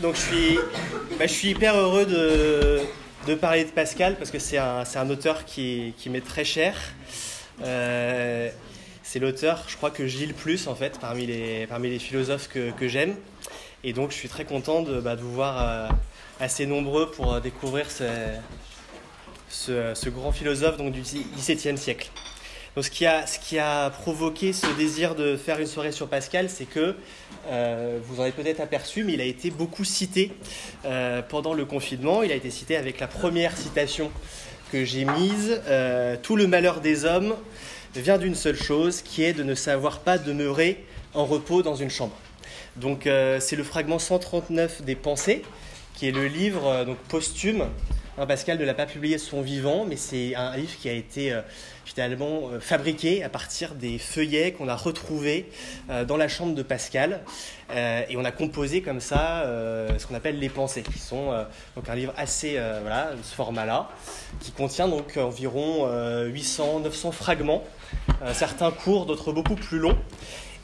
Donc je suis, bah, je suis hyper heureux de, de parler de Pascal parce que c'est un, un auteur qui, qui m'est très cher. Euh, c'est l'auteur, je crois, que je lis le plus en fait parmi les, parmi les philosophes que, que j'aime. Et donc je suis très content de, bah, de vous voir euh, assez nombreux pour euh, découvrir ce, ce, ce grand philosophe donc, du XVIIe siècle. Donc, ce, qui a, ce qui a provoqué ce désir de faire une soirée sur Pascal, c'est que, euh, vous en avez peut-être aperçu, mais il a été beaucoup cité euh, pendant le confinement. Il a été cité avec la première citation que j'ai mise euh, Tout le malheur des hommes vient d'une seule chose, qui est de ne savoir pas demeurer en repos dans une chambre. Donc, c'est le fragment 139 des Pensées, qui est le livre donc, posthume. Hein, Pascal ne l'a pas publié son vivant, mais c'est un livre qui a été finalement euh, fabriqué à partir des feuillets qu'on a retrouvés euh, dans la chambre de Pascal. Euh, et on a composé comme ça ce qu'on appelle les pensées, qui sont donc un livre assez, voilà, ce format-là, qui contient donc environ 800-900 fragments, certains courts, d'autres beaucoup plus longs.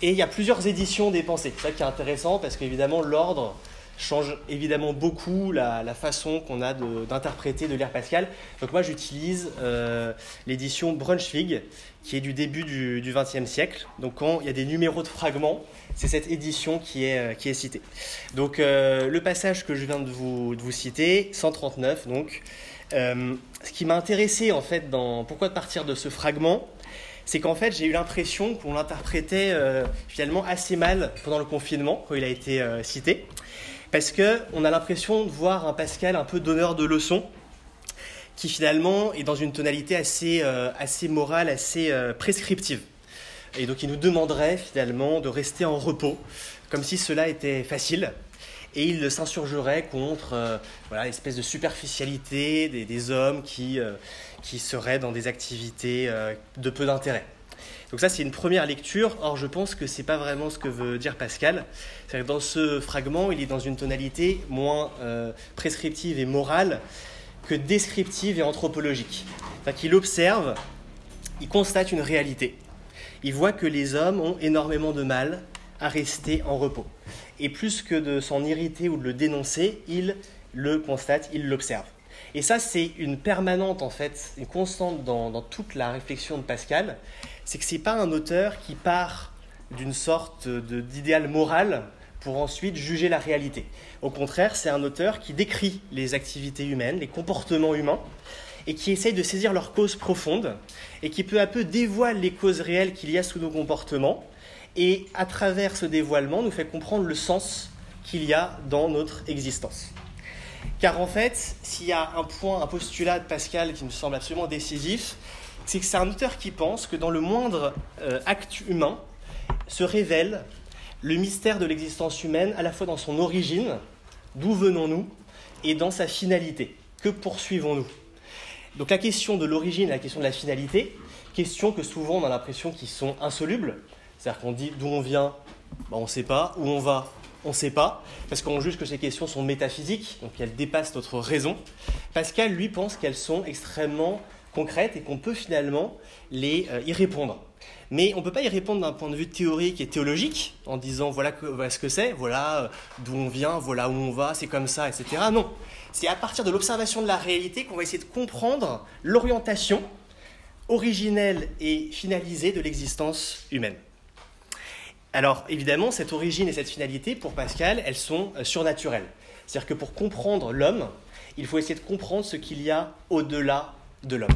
Et il y a plusieurs éditions des pensées. C'est ça qui est intéressant parce qu'évidemment, l'ordre change évidemment beaucoup la, façon qu'on a de- d'interpréter, de, lire Pascal. Donc moi j'utilise euh, l'édition Brunswick qui est du début du XXe siècle. Donc quand il y a des numéros de fragments, c'est cette édition qui est, euh, qui est citée. Donc euh, le passage que je viens de vous, de vous citer, 139 donc, ce qui m'a intéressé en fait dans pourquoi partir de ce fragment, c'est qu'en fait j'ai eu l'impression qu'on l'interprétait finalement assez mal pendant le confinement quand il a été cité. Parce qu'on a l'impression de voir un Pascal un peu donneur de leçons, qui finalement est dans une tonalité assez, euh, morale, assez euh, prescriptive. Et donc il nous demanderait finalement de rester en repos, comme si cela était facile. Et il s'insurgerait contre euh, l'espèce de superficialité des, des hommes qui, qui seraient dans des activités de peu d'intérêt. Donc ça, c'est une première lecture. Or, je pense que c'est pas vraiment ce que veut dire Pascal. C'est que dans ce fragment, il est dans une tonalité moins euh, prescriptive et morale que descriptive et anthropologique. C'est-à-dire qu'il observe, il constate une réalité. Il voit que les hommes ont énormément de mal à rester en repos. Et plus que de s'en irriter ou de le dénoncer, il le constate, il l'observe. Et ça, c'est une permanente, en fait, une constante dans, toute la réflexion de Pascal. C'est que ce n'est pas un auteur qui part d'une sorte d'idéal moral pour ensuite juger la réalité. Au contraire, c'est un auteur qui décrit les activités humaines, les comportements humains, et qui essaye de saisir leurs causes profondes, et qui peu à peu dévoile les causes réelles qu'il y a sous nos comportements, et à travers ce dévoilement nous fait comprendre le sens qu'il y a dans notre existence. Car en fait, s'il y a un point, un postulat de Pascal qui me semble absolument décisif, c'est que c'est un auteur qui pense que dans le moindre euh, acte humain se révèle le mystère de l'existence humaine, à la fois dans son origine, d'où venons-nous, et dans sa finalité. Que poursuivons-nous? Donc la question de l'origine la question de la finalité, questions que souvent on a l'impression qu'ils sont insolubles, c'est-à-dire qu'on dit d'où on vient, ben, on ne sait pas, où on va, on ne sait pas, parce qu'on juge que ces questions sont métaphysiques, donc elles dépassent notre raison. Pascal, lui, pense qu'elles sont extrêmement concrètes et qu'on peut finalement les, euh, y répondre. Mais on ne peut pas y répondre d'un point de vue théorique et théologique, en disant voilà, voilà ce que c'est, voilà euh, d'où on vient, voilà où on va, c'est comme ça, etc. Non, c'est à partir de l'observation de la réalité qu'on va essayer de comprendre l'orientation originelle et finalisée de l'existence humaine. Alors évidemment, cette origine et cette finalité, pour Pascal, elles sont euh, surnaturelles. C'est-à-dire que pour comprendre l'homme, il faut essayer de comprendre ce qu'il y a au-delà de l'homme.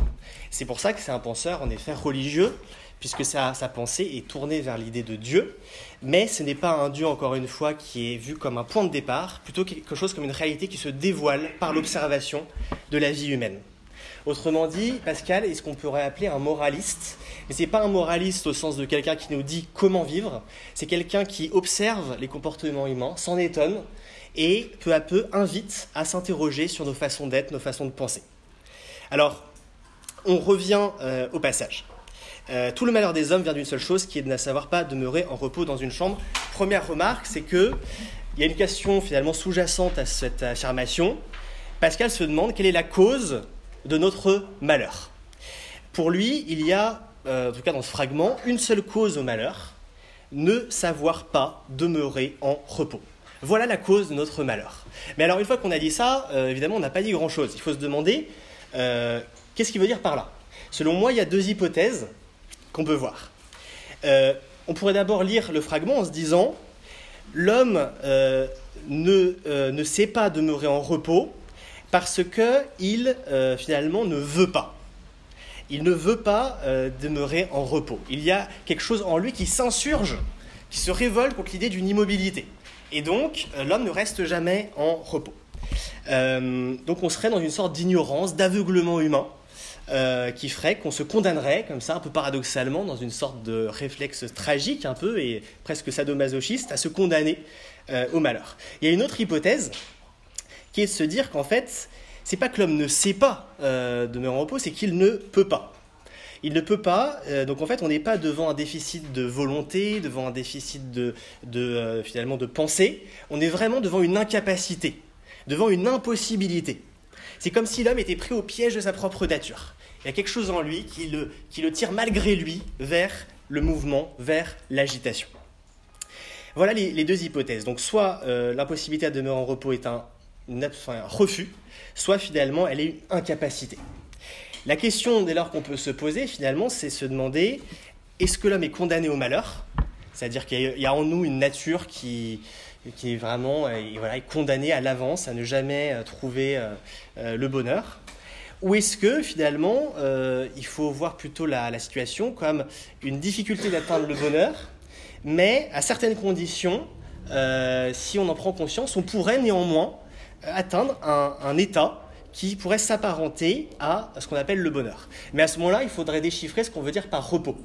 C'est pour ça que c'est un penseur, en effet, religieux, puisque sa, sa pensée est tournée vers l'idée de Dieu, mais ce n'est pas un Dieu, encore une fois, qui est vu comme un point de départ, plutôt quelque chose comme une réalité qui se dévoile par l'observation de la vie humaine. Autrement dit, Pascal est ce qu'on pourrait appeler un moraliste, mais ce n'est pas un moraliste au sens de quelqu'un qui nous dit comment vivre, c'est quelqu'un qui observe les comportements humains, s'en étonne, et peu à peu invite à s'interroger sur nos façons d'être, nos façons de penser. Alors, on revient euh, au passage. Euh, tout le malheur des hommes vient d'une seule chose, qui est de ne savoir pas demeurer en repos dans une chambre. Première remarque, c'est que il y a une question finalement sous-jacente à cette affirmation. Pascal se demande quelle est la cause de notre malheur. Pour lui, il y a, euh, en tout cas dans ce fragment, une seule cause au malheur, ne savoir pas demeurer en repos. Voilà la cause de notre malheur. Mais alors, une fois qu'on a dit ça, euh, évidemment, on n'a pas dit grand-chose. Il faut se demander, euh, qu'est-ce qu'il veut dire par là? Selon moi, il y a deux hypothèses qu'on peut voir. On pourrait d'abord lire le fragment en se disant, l'homme ne, ne sait pas demeurer en repos parce qu'il, finalement, ne veut pas. Il ne veut pas demeurer en repos. Il y a quelque chose en lui qui s'insurge, qui se révolte contre l'idée d'une immobilité. Et donc, euh, l'homme ne reste jamais en repos. Euh, donc, on serait dans une sorte d'ignorance, d'aveuglement humain, euh, qui ferait qu'on se condamnerait, comme ça, un peu paradoxalement, dans une sorte de réflexe tragique, un peu, et presque sadomasochiste, à se condamner au malheur. Il y a une autre hypothèse, de se dire qu'en fait, c'est pas que l'homme ne sait pas demeurer en repos, c'est qu'il ne peut pas. Il ne peut pas, euh, donc en fait, on n'est pas devant un déficit de volonté, devant un déficit de, euh, finalement de pensée, on est vraiment devant une incapacité, devant une impossibilité. C'est comme si l'homme était pris au piège de sa propre nature. Il y a quelque chose en lui qui le, qui le tire malgré lui vers le mouvement, vers l'agitation. Voilà les, deux hypothèses. Donc soit euh, l'impossibilité à demeurer en repos est un, un refus, soit finalement elle est une incapacité. La question dès lors qu'on peut se poser finalement, c'est se demander est-ce que l'homme est condamné au malheur? C'est-à-dire qu'il y a en nous une nature qui, qui est vraiment euh, voilà, est condamnée à l'avance à ne jamais euh, trouver euh, le bonheur Ou est-ce que finalement il faut voir plutôt la, situation comme une difficulté d'atteindre le bonheur, mais à certaines conditions, si on en prend conscience, on pourrait néanmoins atteindre un, état qui pourrait s'apparenter à ce qu'on appelle le bonheur. Mais à ce moment-là, il faudrait déchiffrer ce qu'on veut dire par repos.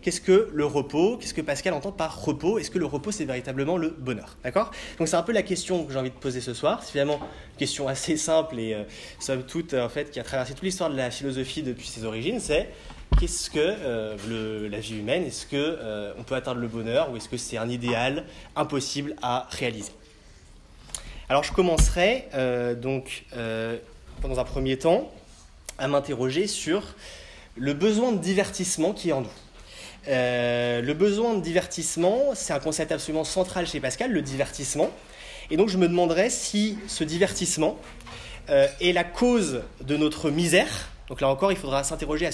Qu'est-ce que le repos? Qu'est-ce que Pascal entend par repos? Est-ce que le repos, c'est véritablement le bonheur? D'accord? Donc c'est un peu la question que j'ai envie de poser ce soir. C'est finalement une question assez simple et euh, somme toute, en fait, qui a traversé toute l'histoire de la philosophie depuis ses origines. C'est qu'est-ce que euh, la vie humaine? Est-ce que euh, peut atteindre le bonheur ou est-ce que c'est un idéal impossible à réaliser? Alors je commencerai donc dans un premier temps, à m'interroger sur le besoin de divertissement qui est en nous. Euh, le besoin de divertissement, c'est un concept absolument central chez Pascal, le divertissement. Et donc je me demanderais si ce divertissement euh, est la cause de notre misère. Donc là encore, il faudra s'interroger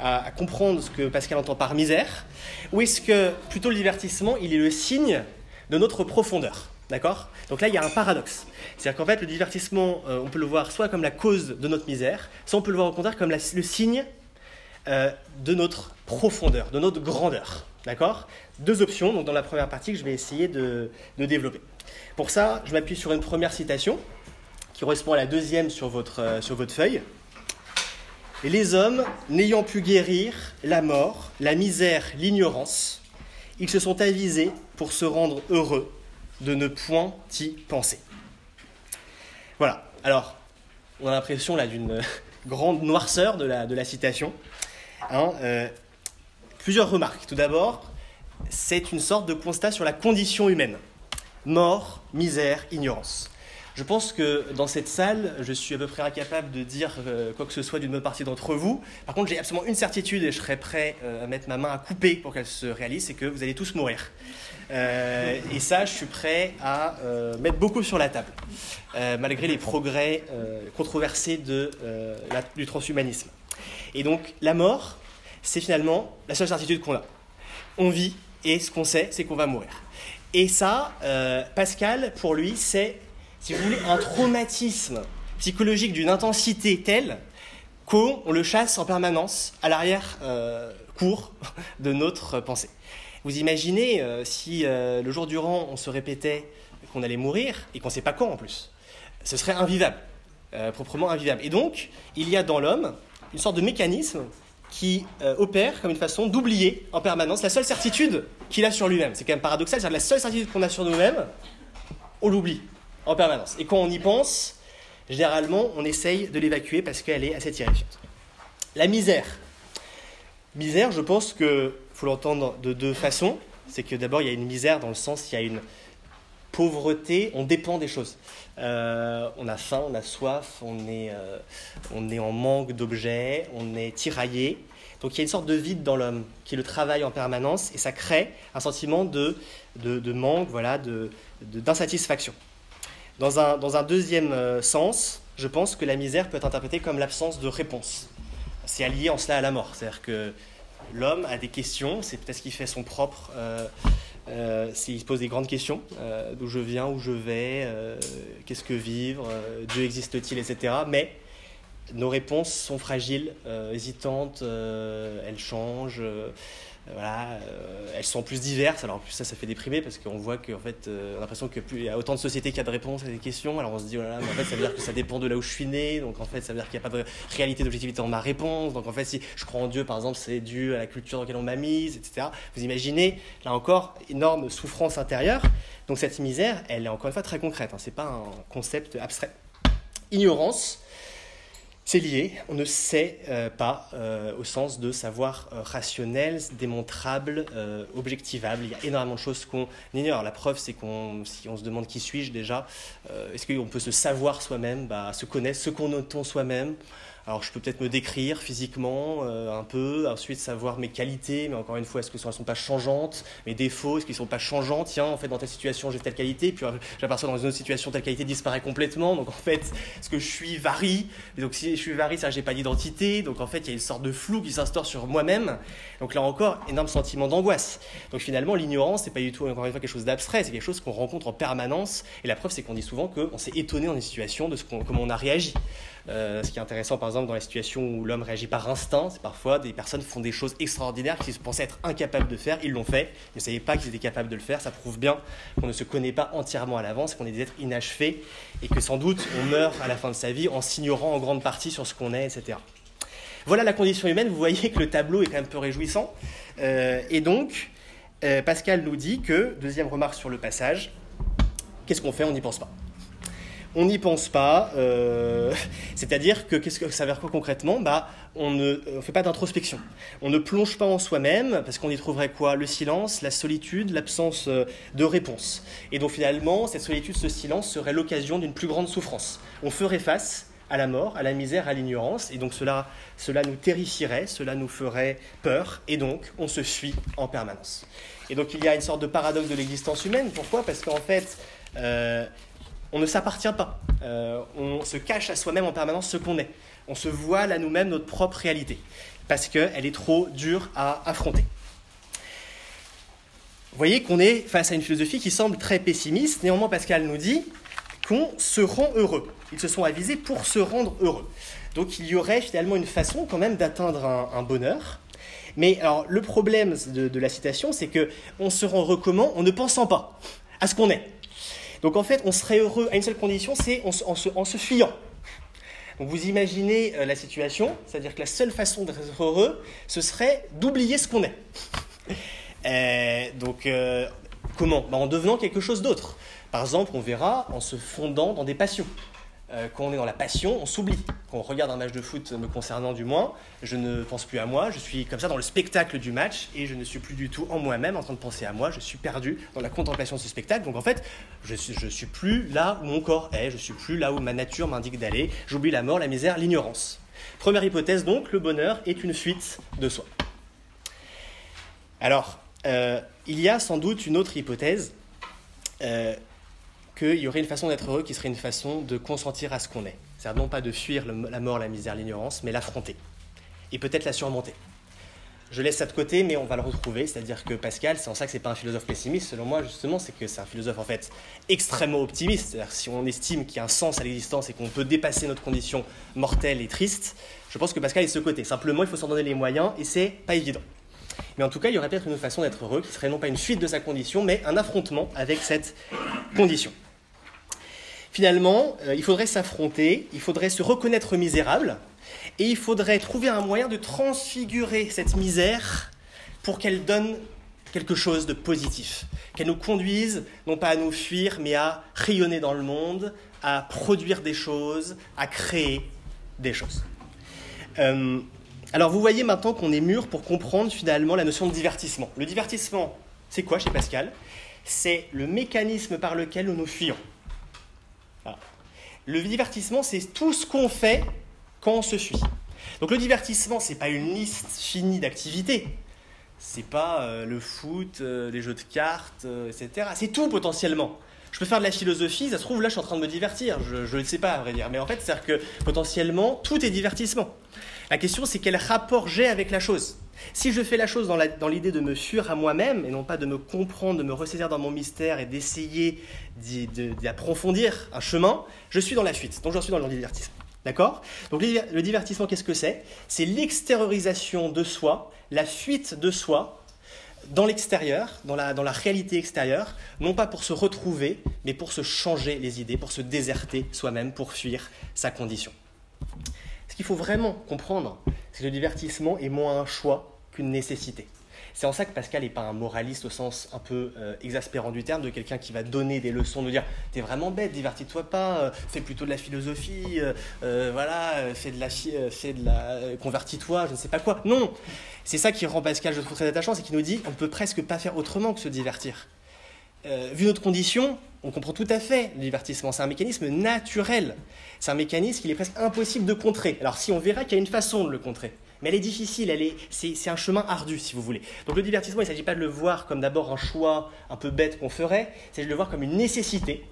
à, à, comprendre ce que Pascal entend par misère. Ou est-ce que plutôt le divertissement, il est le signe de notre profondeur? D'accord? Donc là, il y a un paradoxe. C'est-à-dire qu'en fait, le divertissement, euh, on peut le voir soit comme la cause de notre misère, soit on peut le voir au contraire comme le signe euh, de notre profondeur, de notre grandeur. D'accord? Deux options, donc dans la première partie, que je vais essayer de, développer. Pour ça, je m'appuie sur une première citation, qui correspond à la deuxième sur votre, euh, sur votre feuille. Les hommes, n'ayant pu guérir la mort, la misère, l'ignorance, ils se sont avisés pour se rendre heureux de ne point y penser. Voilà. Alors, on a l'impression là d'une grande noirceur de la, citation. Hein, euh, plusieurs remarques. Tout d'abord, c'est une sorte de constat sur la condition humaine. Mort, misère, ignorance. Je pense que dans cette salle, je suis à peu près incapable de dire euh, quoi que ce soit d'une bonne partie d'entre vous. Par contre, j'ai absolument une certitude et je serais prêt euh, à mettre ma main à couper pour qu'elle se réalise, c'est que vous allez tous mourir. Euh, et ça, je suis prêt à mettre beaucoup sur la table, malgré les progrès controversés de, du transhumanisme. Et donc, la mort, c'est finalement la seule certitude qu'on a. On vit et ce qu'on sait, c'est qu'on va mourir. Et ça, Pascal, pour lui, c'est si vous voulez, un traumatisme psychologique d'une intensité telle qu'on le chasse en permanence à l'arrière-cours euh, de notre pensée. Vous imaginez euh, si euh, le jour durant on se répétait qu'on allait mourir et qu'on ne sait pas quand en plus. Ce serait invivable, proprement invivable. Et donc, il y a dans l'homme une sorte de mécanisme qui opère comme une façon d'oublier en permanence la seule certitude qu'il a sur lui-même. C'est quand même paradoxal, c'est-à-dire la seule certitude qu'on a sur nous-mêmes, on l'oublie en permanence. Et quand on y pense, généralement, on essaye de l'évacuer parce qu'elle est assez terrifiante. La misère. Misère, je pense qu'il faut l'entendre de deux façons. C'est que d'abord, il y a une misère dans le sens, il y a une pauvreté, on dépend des choses. Euh, on a faim, on a soif, on est, euh, on est en manque d'objets, on est tiraillé. Donc il y a une sorte de vide dans l'homme qui le travaille en permanence et ça crée un sentiment de, de, manque, voilà, d'insatisfaction. Dans, un, deuxième euh, sens, je pense que la misère peut être interprétée comme l'absence de réponse. C'est allié en cela à la mort. C'est-à-dire que l'homme a des questions, c'est peut-être ce qui fait son propre. Euh, euh, s'il se pose des grandes questions, d'où je viens, où je vais, qu'est-ce que vivre, Dieu existe-t-il, etc. Mais nos réponses sont fragiles, euh, hésitantes, euh, elles changent, euh, voilà, elles sont plus diverses. Alors en plus ça, ça fait déprimer parce qu'on voit qu'en fait, on a l'impression qu'il y a autant de sociétés qu'il y a de réponses à des questions. Alors on se dit, oh là mais en fait ça veut dire que ça dépend de là où je suis né, donc en fait ça veut dire qu'il n'y a pas de réalité d'objectivité dans ma réponse. Donc en fait si je crois en Dieu par exemple, c'est dû à la culture dans laquelle on m'a mise, etc. Vous imaginez, là encore, énorme souffrance intérieure. Donc cette misère, elle est encore une fois très concrète. Hein. C'est pas un concept abstrait. Ignorance, c'est lié, on ne sait euh, pas euh, au sens de savoir euh, rationnel, démontrable, objectivable. Il y a énormément de choses qu'on ignore. La preuve, c'est qu'on, si on se demande qui suis-je déjà, est-ce qu'on peut se savoir soi-même, bah, se connaître, qu'on entend soi-même alors je peux peut-être me décrire physiquement euh, un peu, ensuite savoir mes qualités, mais encore une fois, est-ce qu'elles ne sont pas changeantes? Mes défauts, est-ce qu'ils ne sont pas changeants? Tiens, en fait, dans telle situation, j'ai telle qualité, puis euh, j'aperçois dans une autre situation, telle qualité disparaît complètement. Donc en fait, ce que je suis varie. Donc si je suis varie, ça, j'ai pas d'identité. Donc en fait, il y a une sorte de flou qui s'instaure sur moi-même. Donc là encore, énorme sentiment d'angoisse. Donc finalement, l'ignorance, c'est pas du tout, encore une fois, quelque chose d'abstrait, c'est quelque chose qu'on rencontre en permanence. Et la preuve, c'est qu'on dit souvent qu'on s'est étonné dans des situations de ce comment on a réagi. Euh, ce qui est intéressant, par exemple, dans les situations où l'homme réagit par instinct, c'est parfois des personnes font des choses extraordinaires qu'ils pensaient être incapables de faire, ils l'ont fait, ils ne savaient pas qu'ils étaient capables de le faire. Ça prouve bien qu'on ne se connaît pas entièrement à l'avance, qu'on est des êtres inachevés et que sans doute on meurt à la fin de sa vie en s'ignorant en grande partie sur ce qu'on est, etc. Voilà la condition humaine. Vous voyez que le tableau est quand même peu réjouissant. Euh, et donc, euh, Pascal nous dit que, deuxième remarque sur le passage, qu'est-ce qu'on fait? On n'y pense pas on n'y pense pas. Euh, c'est-à-dire que qu'est-ce que ça veut dire concrètement? Bah, On ne fait pas d'introspection. On ne plonge pas en soi-même parce qu'on y trouverait quoi? Le silence, la solitude, l'absence euh, de réponse. Et donc finalement, cette solitude, ce silence serait l'occasion d'une plus grande souffrance. On ferait face à la mort, à la misère, à l'ignorance, et donc cela, cela nous terrifierait, cela nous ferait peur, et donc on se fuit en permanence. Et donc il y a une sorte de paradoxe de l'existence humaine. Pourquoi? Parce qu'en fait, euh, on ne s'appartient pas. Euh, on se cache à soi-même en permanence ce qu'on est. On se voile à nous-mêmes notre propre réalité, parce qu'elle est trop dure à affronter. Vous voyez qu'on est face à une philosophie qui semble très pessimiste. Néanmoins, Pascal nous dit qu'on se rend heureux. Ils se sont avisés pour se rendre heureux. Donc il y aurait finalement une façon quand même d'atteindre un, bonheur. Mais alors le problème de, la citation, c'est que on se rend heureux comment? En ne pensant pas à ce qu'on est. Donc en fait, on serait heureux à une seule condition, c'est en, se, fuyant. Donc vous imaginez euh, la situation, c'est-à-dire que la seule façon d'être heureux, ce serait d'oublier ce qu'on est. Euh, donc euh, comment? Bah, En devenant quelque chose d'autre. Par exemple, on verra en se fondant dans des passions. Euh, quand on est dans la passion, on s'oublie. Quand on regarde un match de foot, me concernant du moins, je ne pense plus à moi, je suis comme ça dans le spectacle du match et je ne suis plus du tout en moi-même en train de penser à moi, je suis perdu dans la contemplation de ce spectacle. Donc en fait, je ne suis plus là où mon corps est, je suis plus là où ma nature m'indique d'aller, j'oublie la mort, la misère, l'ignorance. Première hypothèse donc, le bonheur est une fuite de soi. Alors, euh, il y a sans doute une autre hypothèse. Euh, qu'il y aurait une façon d'être heureux qui serait une façon de consentir à ce qu'on est. C'est-à-dire non pas de fuir la mort, la misère, l'ignorance, mais l'affronter. Et peut-être la surmonter. Je laisse ça de côté, mais on va le retrouver. C'est-à-dire que Pascal, c'est en ça que c'est pas un philosophe pessimiste, selon moi, justement, c'est que c'est un philosophe en fait extrêmement optimiste. C'est-à-dire si on estime qu'il y a un sens à l'existence et qu'on peut dépasser notre condition mortelle et triste, je pense que Pascal est de ce côté. Simplement, il faut s'en donner les moyens et c'est pas évident. Mais en tout cas, il y aurait peut-être une façon d'être heureux qui serait non pas une fuite de sa condition, mais un affrontement avec cette condition. Finalement, euh, il faudrait s'affronter, il faudrait se reconnaître misérable, et il faudrait trouver un moyen de transfigurer cette misère pour qu'elle donne quelque chose de positif, qu'elle nous conduise non pas à nous fuir, mais à rayonner dans le monde, à produire des choses, à créer des choses. Euh, alors vous voyez maintenant qu'on est mûr pour comprendre finalement la notion de divertissement. Le divertissement, c'est quoi chez Pascal? C'est le mécanisme par lequel nous nous fuyons. Le divertissement, c'est tout ce qu'on fait quand on se fuit. Donc le divertissement, c'est pas une liste finie d'activités. C'est pas euh, le foot, euh, les jeux de cartes, euh, etc. C'est tout potentiellement. Je peux faire de la philosophie, ça se trouve là je suis en train de me divertir, je ne sais pas à vrai dire. Mais en fait, c'est-à-dire que potentiellement tout est divertissement. La question c'est quel rapport j'ai avec la chose. Si je fais la chose dans l'idée de me fuir à moi-même et non pas de me comprendre, de me ressaisir dans mon mystère et d'essayer d'approfondir un chemin, je suis dans la fuite. Donc je suis dans le divertissement. D'accord? Donc le divertissement, qu'est-ce que c'est? C'est l'extériorisation de soi, la fuite de soi dans l'extérieur, dans la, dans la réalité extérieure, non pas pour se retrouver, mais pour se changer les idées, pour se déserter soi-même, pour fuir sa condition. Ce qu'il faut vraiment comprendre, c'est que le divertissement est moins un choix qu'une nécessité. C'est en ça que Pascal n'est pas un moraliste au sens un peu euh, exaspérant du terme, de quelqu'un qui va donner des leçons, de dire T'es vraiment bête, divertis-toi pas, euh, fais plutôt de la philosophie, euh, voilà, fais de la, fais de la convertis-toi, je ne sais pas quoi. Non C'est ça qui rend Pascal, je trouve très attachant, c'est qu'il nous dit On ne peut presque pas faire autrement que se divertir. Vu notre condition, on comprend tout à fait le divertissement. C'est un mécanisme naturel. C'est un mécanisme qu'il est presque impossible de contrer. Alors si on verra qu'il y a une façon de le contrer mais elle est difficile, elle est, c'est, un chemin ardu, si vous voulez. Donc le divertissement, il ne s'agit pas de le voir comme d'abord un choix un peu bête qu'on ferait, c'est de le voir comme une nécessité,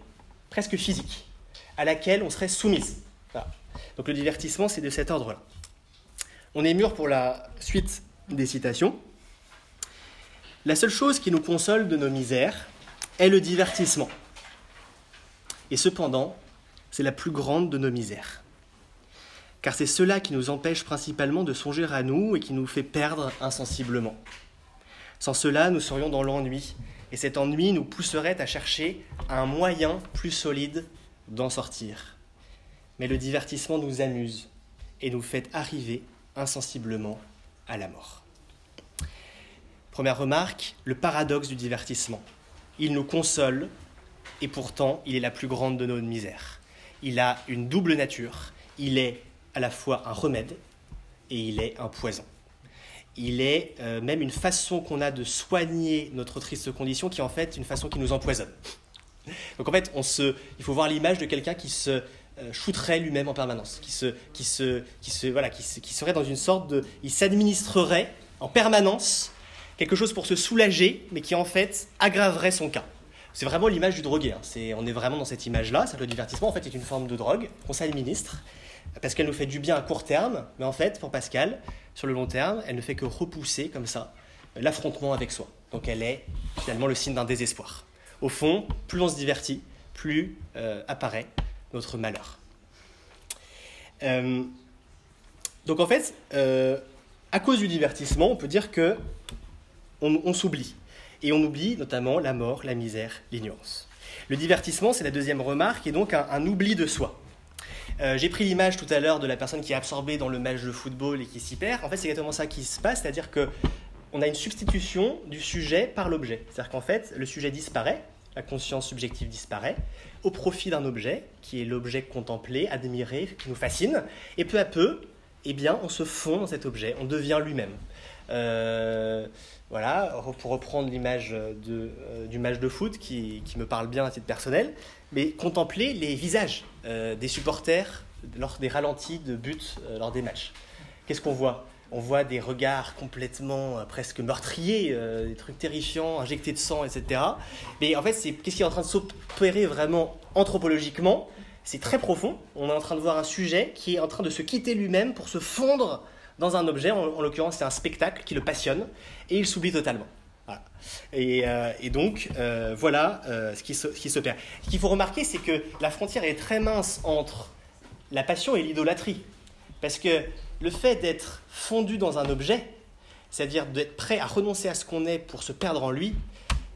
presque physique, à laquelle on serait soumise. Donc le divertissement, c'est de cet ordre-là. On est mûr pour la suite des citations. La seule chose qui nous console de nos misères est le divertissement. Et cependant, c'est la plus grande de nos misères car c'est cela qui nous empêche principalement de songer à nous et qui nous fait perdre insensiblement. Sans cela, nous serions dans l'ennui, et cet ennui nous pousserait à chercher un moyen plus solide d'en sortir. Mais le divertissement nous amuse et nous fait arriver insensiblement à la mort. Première remarque, le paradoxe du divertissement. Il nous console et pourtant il est la plus grande de nos misères. Il a une double nature. Il est à la fois un remède et il est un poison. Il est euh, même une façon qu'on a de soigner notre triste condition qui est en fait une façon qui nous empoisonne. Donc en fait, on se, il faut voir l'image de quelqu'un qui se euh, shooterait lui-même en permanence, qui, se, qui, se, qui, se, voilà, qui, qui serait dans une sorte de... Il s'administrerait en permanence quelque chose pour se soulager, mais qui en fait aggraverait son cas. C'est vraiment l'image du drogué. Hein. C'est, on est vraiment dans cette image-là. Le divertissement, en fait, est une forme de drogue qu'on s'administre parce qu'elle nous fait du bien à court terme, mais en fait, pour Pascal, sur le long terme, elle ne fait que repousser comme ça l'affrontement avec soi. Donc elle est finalement le signe d'un désespoir. Au fond, plus on se divertit, plus euh, apparaît notre malheur. Euh, donc en fait, euh, à cause du divertissement, on peut dire que on, s'oublie. Et on oublie notamment la mort, la misère, l'ignorance. Le divertissement, c'est la deuxième remarque, et donc un oubli de soi. Euh, j'ai pris l'image tout à l'heure de la personne qui est absorbée dans le match de football et qui s'y perd. En fait, c'est exactement ça qui se passe, c'est-à-dire que on a une substitution du sujet par l'objet. C'est-à-dire qu'en fait, le sujet disparaît, la conscience subjective disparaît, au profit d'un objet, qui est l'objet contemplé, admiré, qui nous fascine, et peu à peu, eh bien, on se fond dans cet objet, on devient lui-même. Euh, voilà, pour reprendre l'image euh, du match de foot qui, qui, me parle bien à titre personnel, mais contempler les visages euh, des supporters lors des ralentis de buts euh, lors des matchs. Qu'est-ce qu'on voit? On voit des regards complètement presque meurtriers, des trucs terrifiants, injectés de sang, etc. Mais en fait, c'est qu'est-ce qui est en train de s'opérer vraiment anthropologiquement? C'est très profond. On est en train de voir un sujet qui est en train de se quitter lui-même pour se fondre dans un objet. En, l'occurrence, c'est un spectacle qui le passionne et il s'oublie totalement. Euh, et, donc, euh, voilà euh, ce, qui se, ce, perd. Ce qu'il faut remarquer, c'est que la frontière est très mince entre la passion et l'idolâtrie. Parce que le fait d'être fondu dans un objet, c'est-à-dire d'être prêt à renoncer à ce qu'on est pour se perdre en lui,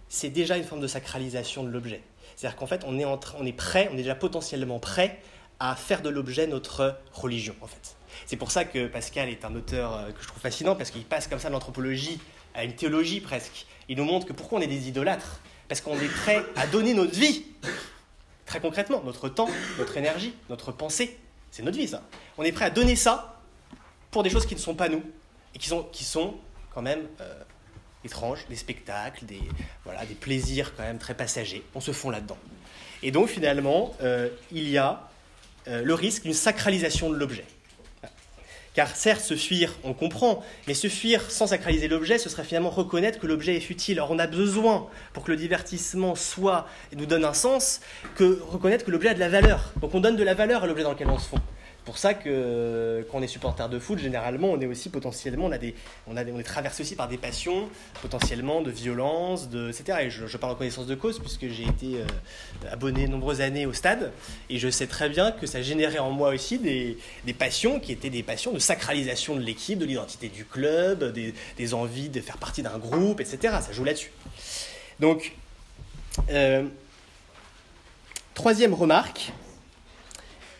c'est déjà une forme de sacralisation de l'objet. C'est-à-dire qu'en fait, on est, on est prêt, on est déjà potentiellement prêt à faire de l'objet notre religion, en fait. C'est pour ça que Pascal est un auteur que je trouve fascinant, parce qu'il passe comme ça de l'anthropologie à une théologie presque. Il nous montre que pourquoi on est des idolâtres Parce qu'on est prêt à donner notre vie. Très concrètement, notre temps, notre énergie, notre pensée, c'est notre vie ça. On est prêt à donner ça pour des choses qui ne sont pas nous et qui sont, qui sont quand même euh, étranges, des spectacles, des, voilà, des plaisirs quand même très passagers. On se fond là-dedans. Et donc finalement, euh, il y a euh, le risque d'une sacralisation de l'objet. Car certes, se fuir, on comprend, mais se fuir sans sacraliser l'objet, ce serait finalement reconnaître que l'objet est futile. Or, on a besoin, pour que le divertissement soit et nous donne un sens, que reconnaître que l'objet a de la valeur. Donc on donne de la valeur à l'objet dans lequel on se fond pour ça que quand est supporter de foot, généralement, on est aussi potentiellement, on, a des, on, a on est traversé aussi par des passions, potentiellement de violence, de, etc. Et je, parle en connaissance de cause, puisque j'ai été euh, abonné nombreuses années au stade, et je sais très bien que ça générait en moi aussi des, des passions qui étaient des passions de sacralisation de l'équipe, de l'identité du club, des, des, envies de faire partie d'un groupe, etc. Ça joue là-dessus. Donc, euh, troisième remarque,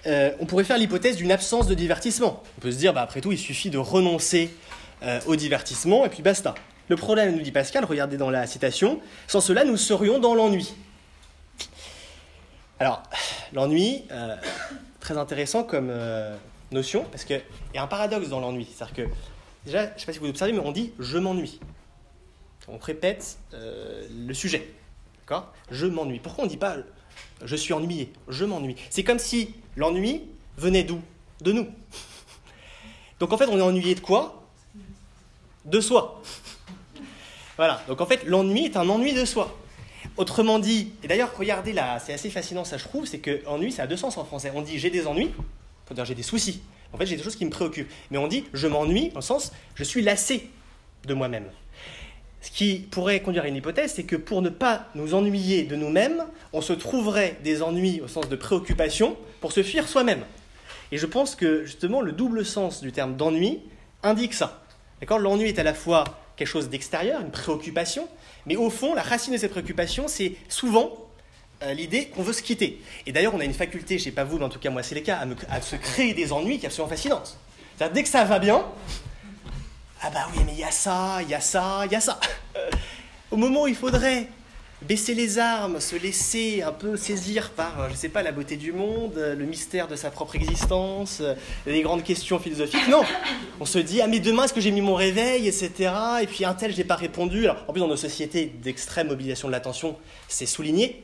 euh, on pourrait faire l'hypothèse d'une absence de divertissement. On peut se dire, bah, après tout, il suffit de renoncer euh, au divertissement et puis basta. Le problème, nous dit Pascal, regardez dans la citation, sans cela, nous serions dans l'ennui. Alors, l'ennui, euh, très intéressant comme notion, parce qu'il y a un paradoxe dans l'ennui. C'est-à-dire que, déjà, je ne sais pas si vous observez, mais on dit je m'ennuie. On répète le sujet. D'accord? Je m'ennuie. Pourquoi on ne dit pas je suis ennuyé, je m'ennuie. C'est comme si l'ennui venait d'où? De nous. Donc en fait, on est ennuyé de quoi? De soi. Voilà, donc en fait, l'ennui est un ennui de soi. Autrement dit, et d'ailleurs, regardez là, c'est assez fascinant ça je trouve, c'est que ennui, ça a deux sens en français. On dit j'ai des ennuis, faut dire j'ai des soucis. En fait, j'ai des choses qui me préoccupent. Mais on dit je m'ennuie, en sens je suis lassé de moi-même. Ce qui pourrait conduire à une hypothèse, c'est que pour ne pas nous ennuyer de nous-mêmes, on se trouverait des ennuis au sens de préoccupation pour se fuir soi-même. Et je pense que justement le double sens du terme d'ennui indique ça. D'accord? L'ennui est à la fois quelque chose d'extérieur, une préoccupation, mais au fond, la racine de cette préoccupation, c'est souvent euh, l'idée qu'on veut se quitter. Et d'ailleurs, on a une faculté, je ne sais pas vous, mais en tout cas moi c'est le cas, à, se créer des ennuis qui est absolument fascinante. dès que ça va bien, ah bah oui, mais il y a ça, il y a ça, il y a ça. Au moment où il faudrait baisser les armes, se laisser un peu saisir par, je ne sais pas, la beauté du monde, le mystère de sa propre existence, les grandes questions philosophiques. Non, on se dit, ah mais demain, est-ce que j'ai mis mon réveil, etc. Et puis un tel, je n'ai pas répondu. Alors, en plus, dans nos sociétés d'extrême mobilisation de l'attention, c'est souligné.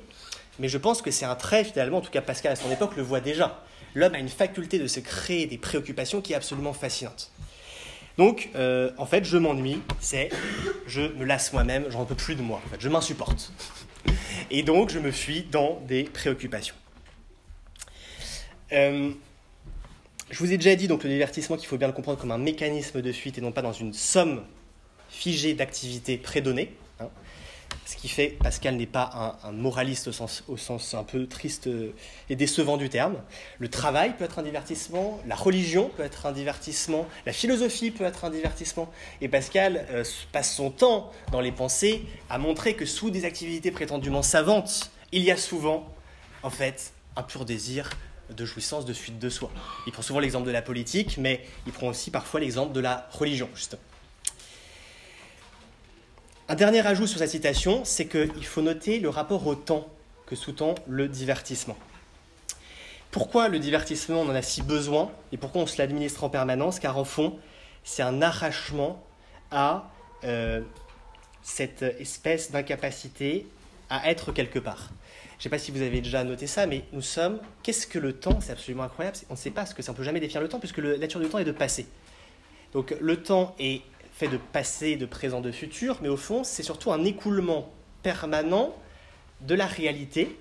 Mais je pense que c'est un trait, finalement, en tout cas Pascal à son époque le voit déjà. L'homme a une faculté de se créer des préoccupations qui est absolument fascinante. Donc, euh, en fait, je m'ennuie, c'est je me lasse moi-même, j'en peux plus de moi, en fait, je m'insupporte. Et donc, je me fuis dans des préoccupations. Euh, je vous ai déjà dit donc le divertissement qu'il faut bien le comprendre comme un mécanisme de fuite et non pas dans une somme figée d'activités prédonnées. Ce qui fait, Pascal n'est pas un, moraliste au sens, un peu triste et décevant du terme. Le travail peut être un divertissement, la religion peut être un divertissement, la philosophie peut être un divertissement. Et Pascal euh, passe son temps dans les pensées à montrer que sous des activités prétendument savantes, il y a souvent, en fait, un pur désir de jouissance, de fuite de soi. Il prend souvent l'exemple de la politique, mais il prend aussi parfois l'exemple de la religion, justement. Un dernier ajout sur cette citation, c'est qu'il faut noter le rapport au temps que sous-tend le divertissement. Pourquoi le divertissement, on en a si besoin et pourquoi on se l'administre en permanence? Car en fond, c'est un arrachement à euh, cette espèce d'incapacité à être quelque part. Je ne sais pas si vous avez déjà noté ça, mais nous sommes. Qu'est-ce que le temps? C'est absolument incroyable. On ne sait pas ce que c'est. Ne peut jamais définir le temps puisque la nature du temps est de passer. Donc le temps est fait de passé, de présent, de futur, mais au fond, c'est surtout un écoulement permanent de la réalité.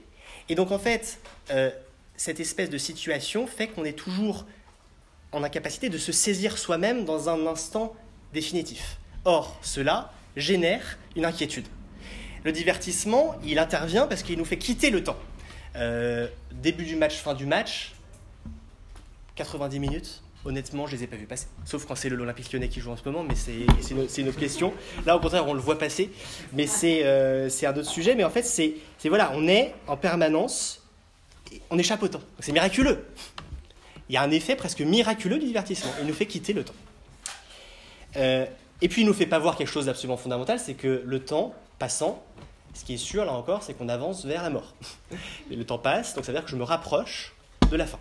Et donc, en fait, euh, cette espèce de situation fait qu'on est toujours en incapacité de se saisir soi-même dans un instant définitif. Or, cela génère une inquiétude. Le divertissement, il intervient parce qu'il nous fait quitter le temps. Euh, début du match, fin du match, 90 minutes, Honnêtement, je les ai pas vus passer. Sauf quand c'est l'Olympique lyonnais qui joue en ce moment, mais c'est une, autre question. Là, au contraire, on le voit passer. Mais c'est euh, un autre sujet. Mais en fait, c'est voilà, on est en permanence, on échappe au temps. C'est miraculeux. Il y a un effet presque miraculeux du divertissement. Il nous fait quitter le temps. Euh, et puis, il nous fait pas voir quelque chose d'absolument fondamental, c'est que le temps passant, ce qui est sûr, là encore, c'est qu'on avance vers la mort. Et le temps passe, donc ça veut dire que je me rapproche de la fin.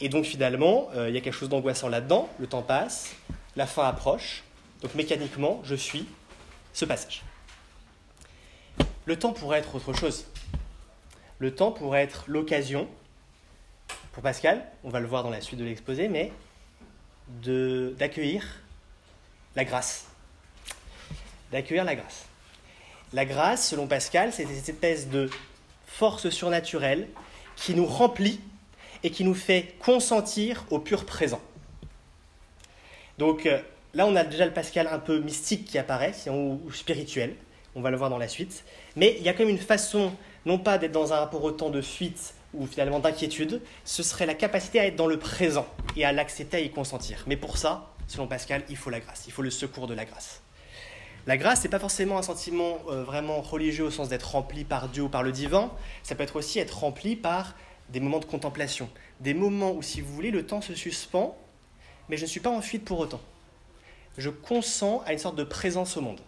Et donc finalement, euh, il y a quelque chose d'angoissant là-dedans, le temps passe, la fin approche, donc mécaniquement, je suis ce passage. Le temps pourrait être autre chose. Le temps pourrait être l'occasion, pour Pascal, on va le voir dans la suite de l'exposé, mais d'accueillir la grâce. D'accueillir la grâce. La grâce, selon Pascal, c'est cette espèce de force surnaturelle qui nous remplit et qui nous fait consentir au pur présent. Donc euh, là, on a déjà le Pascal un peu mystique qui apparaît, ou spirituel, on va le voir dans la suite. Mais il y a quand même une façon, non pas d'être dans un rapport au temps de fuite ou finalement d'inquiétude, ce serait la capacité à être dans le présent et à l'accepter, à y consentir. Mais pour ça, selon Pascal, il faut la grâce, il faut le secours de la grâce. La grâce, n'est pas forcément un sentiment euh, vraiment religieux au sens d'être rempli par Dieu ou par le divin, ça peut être aussi être rempli par des moments de contemplation, des moments où, si vous voulez, le temps se suspend, mais je ne suis pas en fuite pour autant. Je consens à une sorte de présence au monde.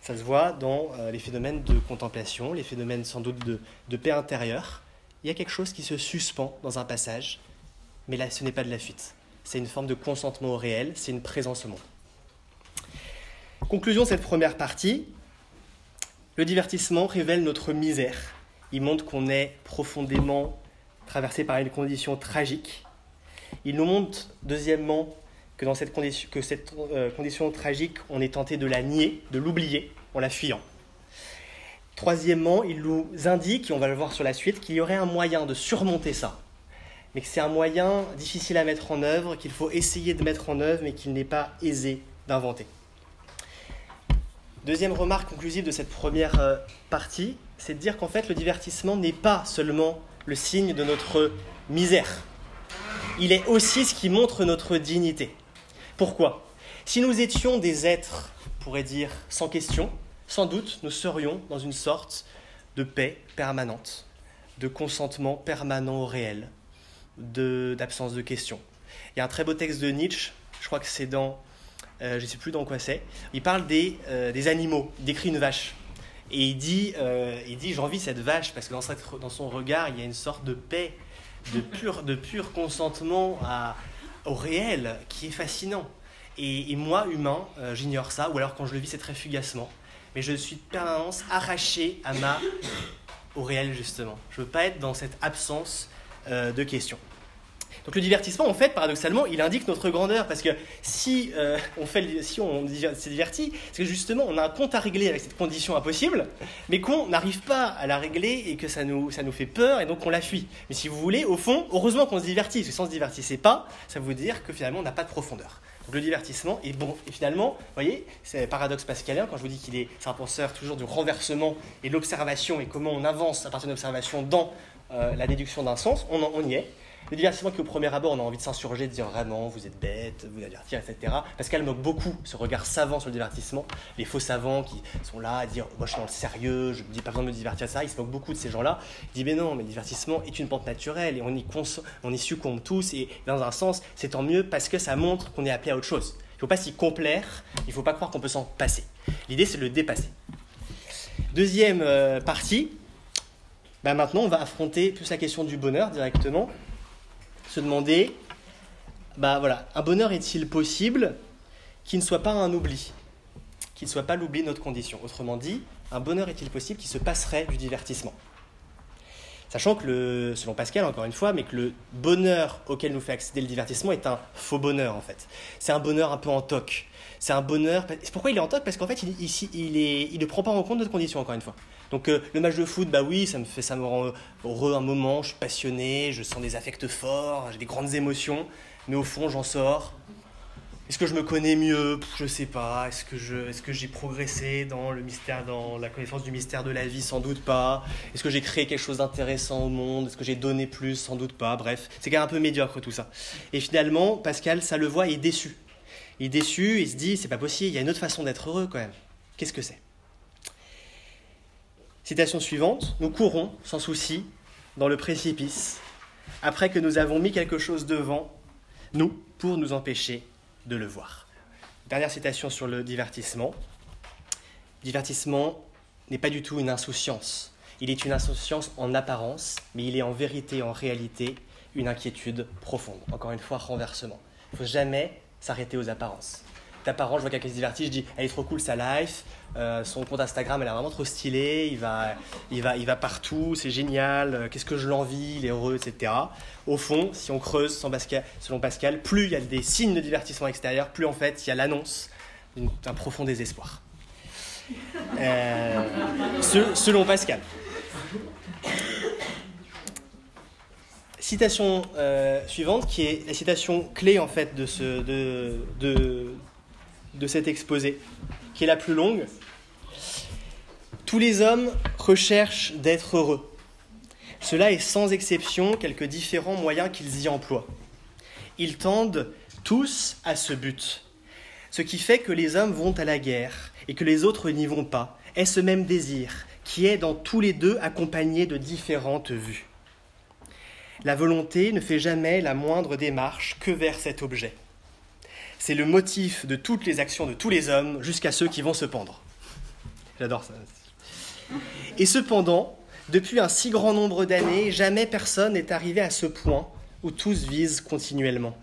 Ça se voit dans euh, les phénomènes de contemplation, les phénomènes sans doute de, de paix intérieure. Il y a quelque chose qui se suspend dans un passage, mais là, ce n'est pas de la fuite. C'est une forme de consentement au réel, c'est une présence au monde. Conclusion de cette première partie. Le divertissement révèle notre misère. Il montre qu'on est profondément traversé par une condition tragique. Il nous montre, deuxièmement, que cette condition, euh, condition tragique, on est tenté de la nier, de l'oublier, en la fuyant. Troisièmement, il nous indique, et on va le voir sur la suite, qu'il y aurait un moyen de surmonter ça, mais que c'est un moyen difficile à mettre en œuvre, qu'il faut essayer de mettre en œuvre, mais qu'il n'est pas aisé d'inventer. Deuxième remarque conclusive de cette première euh, partie, c'est de dire qu'en fait le divertissement n'est pas seulement le signe de notre misère, il est aussi ce qui montre notre dignité. Pourquoi? Si nous étions des êtres, on pourrait dire, sans question, sans doute nous serions dans une sorte de paix permanente, de consentement permanent au réel, d'absence de, questions. Il y a un très beau texte de Nietzsche, je crois que c'est dans, euh, je ne sais plus dans quoi c'est, il parle des, euh, des animaux, il décrit une vache. Et il dit, euh, il dit j'envie cette vache parce que dans, dans, son regard, il y a une sorte de paix, de pur, de pur consentement à, au réel qui est fascinant. Et, moi, humain, euh, j'ignore ça, ou alors quand je le vis, c'est très fugacement. Mais je suis de permanence arraché à ma, au réel, justement. Je ne veux pas être dans cette absence euh, de questions. Donc le divertissement, en fait, paradoxalement, il indique notre grandeur, parce que si euh, on fait, si on s'est diverti, c'est que justement, on a un compte à régler avec cette condition impossible, mais qu'on n'arrive pas à la régler et que ça nous, ça nous fait peur et donc on la fuit. Mais si vous voulez, au fond, heureusement qu'on se divertit, parce que si on se divertissait pas, ça veut dire que finalement, on n'a pas de profondeur. Donc le divertissement est bon. Et finalement, vous voyez, c'est paradoxe pascalien, quand je vous dis qu'il est, un penseur toujours du renversement et l'observation et comment on avance à partir de l'observation dans euh, la déduction d'un sens, on y est. Le divertissement qui, au premier abord, on a envie de s'insurger, de dire vraiment, vous êtes bête, vous divertir, etc. Parce qu'elle moque beaucoup ce regard savant sur le divertissement. Les faux savants qui sont là à dire, moi je suis dans le sérieux, je dis pas besoin de me divertir ça. Il se moque beaucoup de ces gens-là. Il dit, mais non, mais le divertissement est une pente naturelle et on y, on y succombe tous. Et dans un sens, c'est tant mieux parce que ça montre qu'on est appelé à autre chose. Il ne faut pas s'y complaire, il ne faut pas croire qu'on peut s'en passer. L'idée, c'est de le dépasser. Deuxième euh, partie, bah maintenant, on va affronter plus la question du bonheur directement se demander, bah voilà, un bonheur est-il possible qui ne soit pas un oubli, qui ne soit pas l'oubli de notre condition? Autrement dit, un bonheur est-il possible qui se passerait du divertissement? Sachant que, le, selon Pascal, encore une fois, mais que le bonheur auquel nous fait accéder le divertissement est un faux bonheur, en fait. C'est un bonheur un peu en toc. C'est un bonheur. Pourquoi il est en toc? Parce qu'en fait, il, il, il ne prend pas en compte notre condition, encore une fois. Donc euh, le match de foot, bah oui, ça me fait, ça me rend heureux un moment. Je suis passionné, je sens des affects forts, j'ai des grandes émotions, mais au fond, j'en sors. Est-ce que je me connais mieux? Je sais pas. Est-ce que je, est-ce que j'ai progressé dans le mystère, dans la connaissance du mystère de la vie? Sans doute pas. Est-ce que j'ai créé quelque chose d'intéressant au monde? Est-ce que j'ai donné plus? Sans doute pas. Bref, c'est quand même un peu médiocre tout ça. Et finalement, Pascal, ça le voit, il est déçu. Il est déçu, il se dit, c'est pas possible. Il y a une autre façon d'être heureux quand même. Qu'est-ce que c'est? Citation suivante, nous courons sans souci dans le précipice, après que nous avons mis quelque chose devant nous pour nous empêcher de le voir. Dernière citation sur le divertissement. Divertissement n'est pas du tout une insouciance. Il est une insouciance en apparence, mais il est en vérité, en réalité, une inquiétude profonde. Encore une fois, renversement. Il ne faut jamais s'arrêter aux apparences. Parent, je vois quelqu'un se divertit, je dis elle est trop cool sa life, euh, son compte Instagram elle est vraiment trop stylé, il va, il va, il va partout, c'est génial, euh, qu'est-ce que je l'envie, il est heureux, etc. Au fond, si on creuse sans selon Pascal, plus il y a des signes de divertissement extérieur, plus en fait il y a l'annonce d'un profond désespoir. Euh, selon Pascal. Citation suivante, qui est la citation clé en fait de, ce, de, de, de cet exposé, qui est la plus longue. Tous les hommes recherchent d'être heureux. Cela est sans exception quelques différents moyens qu'ils y emploient. Ils tendent tous à ce but. Ce qui fait que les hommes vont à la guerre et que les autres n'y vont pas est ce même désir qui est dans tous les deux accompagné de différentes vues. La volonté ne fait jamais la moindre démarche que vers cet objet. C'est le motif de toutes les actions de tous les hommes jusqu'à ceux qui vont se pendre. J'adore ça. Et cependant, depuis un si grand nombre d'années, jamais personne n'est arrivé à ce point où tous visent continuellement.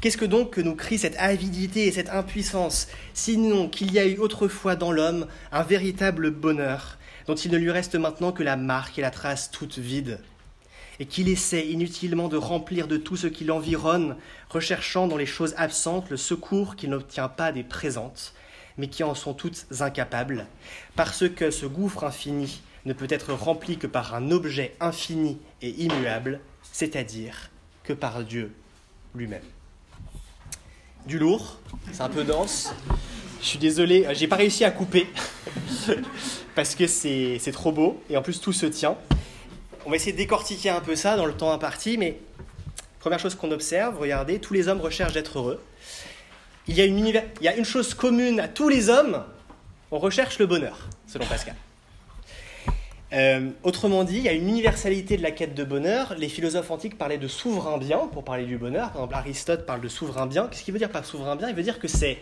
Qu'est-ce que donc que nous crie cette avidité et cette impuissance, sinon qu'il y a eu autrefois dans l'homme un véritable bonheur, dont il ne lui reste maintenant que la marque et la trace toute vide et qu'il essaie inutilement de remplir de tout ce qui l'environne, recherchant dans les choses absentes le secours qu'il n'obtient pas des présentes, mais qui en sont toutes incapables, parce que ce gouffre infini ne peut être rempli que par un objet infini et immuable, c'est-à-dire que par Dieu lui-même. Du lourd, c'est un peu dense. Je suis désolé, j'ai pas réussi à couper parce que c'est trop beau et en plus tout se tient. On va essayer de décortiquer un peu ça dans le temps imparti, mais première chose qu'on observe, regardez, tous les hommes recherchent d'être heureux. Il y, a une chose commune à tous les hommes, on recherche le bonheur, selon Pascal. Euh, autrement dit, il y a une universalité de la quête de bonheur. Les philosophes antiques parlaient de souverain bien pour parler du bonheur. Par exemple, Aristote parle de souverain bien. Qu'est-ce qu'il veut dire par souverain bien? Il veut dire que c'est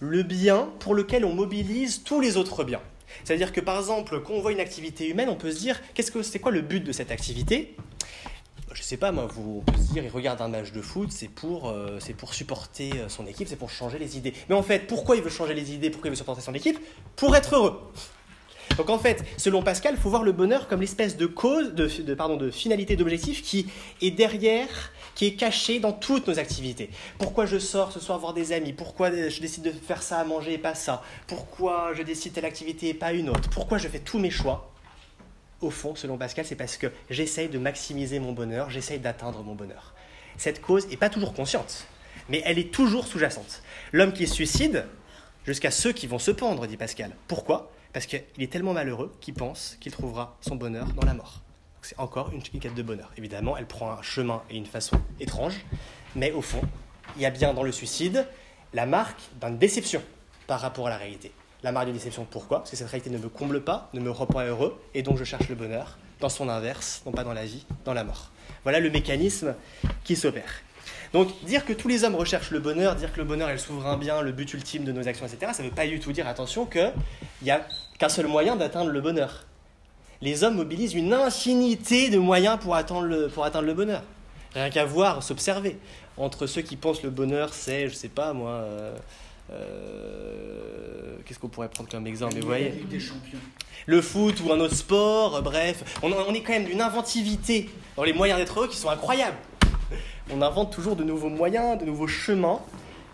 le bien pour lequel on mobilise tous les autres biens. C'est-à-dire que par exemple, quand on voit une activité humaine, on peut se dire qu'est-ce que c'est quoi le but de cette activité? Je sais pas moi, vous, on se dire, il regarde un match de foot, c'est pour, euh, c'est pour supporter euh, son équipe, c'est pour changer les idées. Mais en fait, pourquoi il veut changer les idées, pourquoi il veut supporter son équipe? Pour être heureux. Donc en fait, selon Pascal, il faut voir le bonheur comme l'espèce de cause, de, pardon, de finalité, d'objectif qui est derrière qui est caché dans toutes nos activités. Pourquoi je sors ce soir voir des amis? Pourquoi je décide de faire ça à manger et pas ça? Pourquoi je décide telle activité et pas une autre? Pourquoi je fais tous mes choix? Au fond, selon Pascal, c'est parce que j'essaye de maximiser mon bonheur, j'essaye d'atteindre mon bonheur. Cette cause n'est pas toujours consciente, mais elle est toujours sous-jacente. L'homme qui se suicide, jusqu'à ceux qui vont se pendre, dit Pascal. Pourquoi? Parce qu'il est tellement malheureux qu'il pense qu'il trouvera son bonheur dans la mort c'est encore une, quête de bonheur. Évidemment, elle prend un chemin et une façon étrange, mais au fond, il y a bien dans le suicide la marque d'une déception par rapport à la réalité. La marque d'une déception, pourquoi? Parce que cette réalité ne me comble pas, ne me rend pas heureux, et donc je cherche le bonheur dans son inverse, non pas dans la vie, dans la mort. Voilà le mécanisme qui s'opère. Donc dire que tous les hommes recherchent le bonheur, dire que le bonheur est le souverain bien, le but ultime de nos actions, etc., ça ne veut pas du tout dire, attention, qu'il n'y a qu'un seul moyen d'atteindre le bonheur les hommes mobilisent une infinité de moyens pour atteindre le, pour atteindre le bonheur. Rien qu'à voir, s'observer. Entre ceux qui pensent le bonheur, c'est, je sais pas moi, euh, euh, qu'est-ce qu'on pourrait prendre comme exemple Mais vous voyez, le foot ou un autre sport, bref, on, on est quand même d'une inventivité dans les moyens d'être heureux qui sont incroyables. On invente toujours de nouveaux moyens, de nouveaux chemins,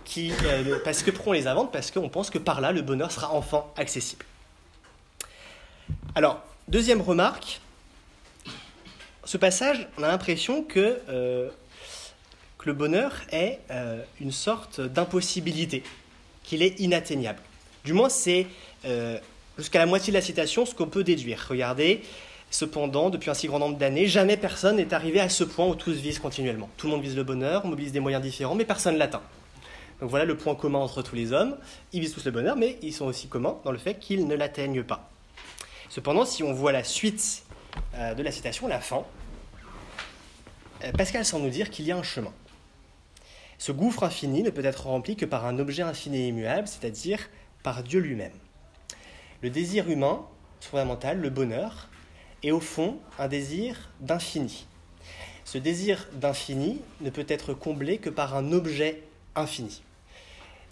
qui, euh, parce que pourquoi on les invente? Parce qu'on pense que par là, le bonheur sera enfin accessible. Alors, Deuxième remarque, ce passage, on a l'impression que, euh, que, le bonheur est euh, une sorte d'impossibilité, qu'il est inatteignable. Du moins, c'est euh, jusqu'à la moitié de la citation ce qu'on peut déduire. Regardez, cependant, depuis un si grand nombre d'années, jamais personne n'est arrivé à ce point où tous visent continuellement. Tout le monde vise le bonheur, on mobilise des moyens différents, mais personne ne l'atteint. Donc voilà le point commun entre tous les hommes. Ils visent tous le bonheur, mais ils sont aussi communs dans le fait qu'ils ne l'atteignent pas. Cependant, si on voit la suite euh, de la citation, la fin, euh, Pascal semble nous dire qu'il y a un chemin. Ce gouffre infini ne peut être rempli que par un objet infini et immuable, c'est-à-dire par Dieu lui-même. Le désir humain, fondamental, le bonheur, est au fond un désir d'infini. Ce désir d'infini ne peut être comblé que par un objet infini.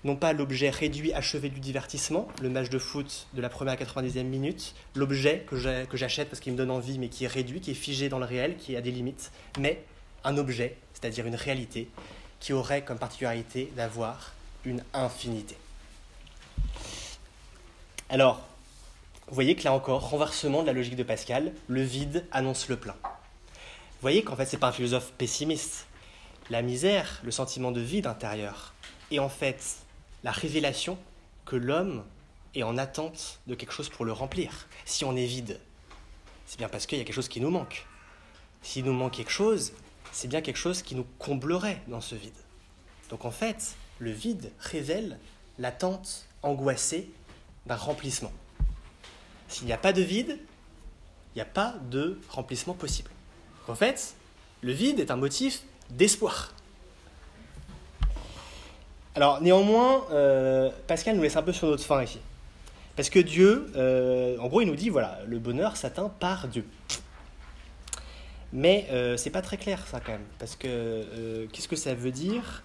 Non pas l'objet réduit, achevé du divertissement, le match de foot de la première à 90e minute, l'objet que j'achète parce qu'il me donne envie mais qui est réduit, qui est figé dans le réel, qui a des limites, mais un objet, c'est-à-dire une réalité, qui aurait comme particularité d'avoir une infinité. Alors, vous voyez que là encore, renversement de la logique de Pascal, le vide annonce le plein. Vous voyez qu'en fait, ce n'est pas un philosophe pessimiste. La misère, le sentiment de vide intérieur, est en fait la révélation que l'homme est en attente de quelque chose pour le remplir. Si on est vide, c'est bien parce qu'il y a quelque chose qui nous manque. S'il nous manque quelque chose, c'est bien quelque chose qui nous comblerait dans ce vide. Donc en fait, le vide révèle l'attente angoissée d'un remplissement. S'il n'y a pas de vide, il n'y a pas de remplissement possible. En fait, le vide est un motif d'espoir. Alors néanmoins, euh, Pascal nous laisse un peu sur notre fin ici. Parce que Dieu, euh, en gros, il nous dit, voilà, le bonheur s'atteint par Dieu. Mais euh, c'est pas très clair ça quand même. Parce que qu'est-ce que ça veut dire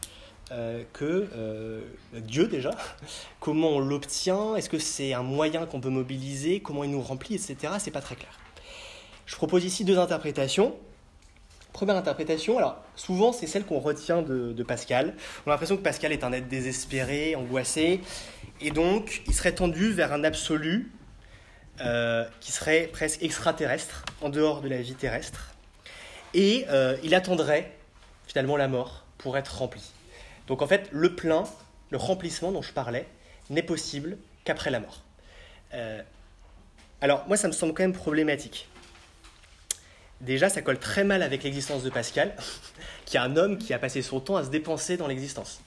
que Dieu déjà, comment on l'obtient, est-ce que c'est un moyen qu'on peut mobiliser, comment il nous remplit, etc. C'est pas très clair. Je propose ici deux interprétations. Première interprétation, alors souvent c'est celle qu'on retient de, Pascal. On a l'impression que Pascal est un être désespéré, angoissé, et donc il serait tendu vers un absolu euh, qui serait presque extraterrestre, en dehors de la vie terrestre, et euh, il attendrait finalement la mort pour être rempli. Donc en fait, le plein, le remplissement dont je parlais, n'est possible qu'après la mort. Euh, alors moi ça me semble quand même problématique. Déjà, ça colle très mal avec l'existence de Pascal, qui est un homme qui a passé son temps à se dépenser dans l'existence.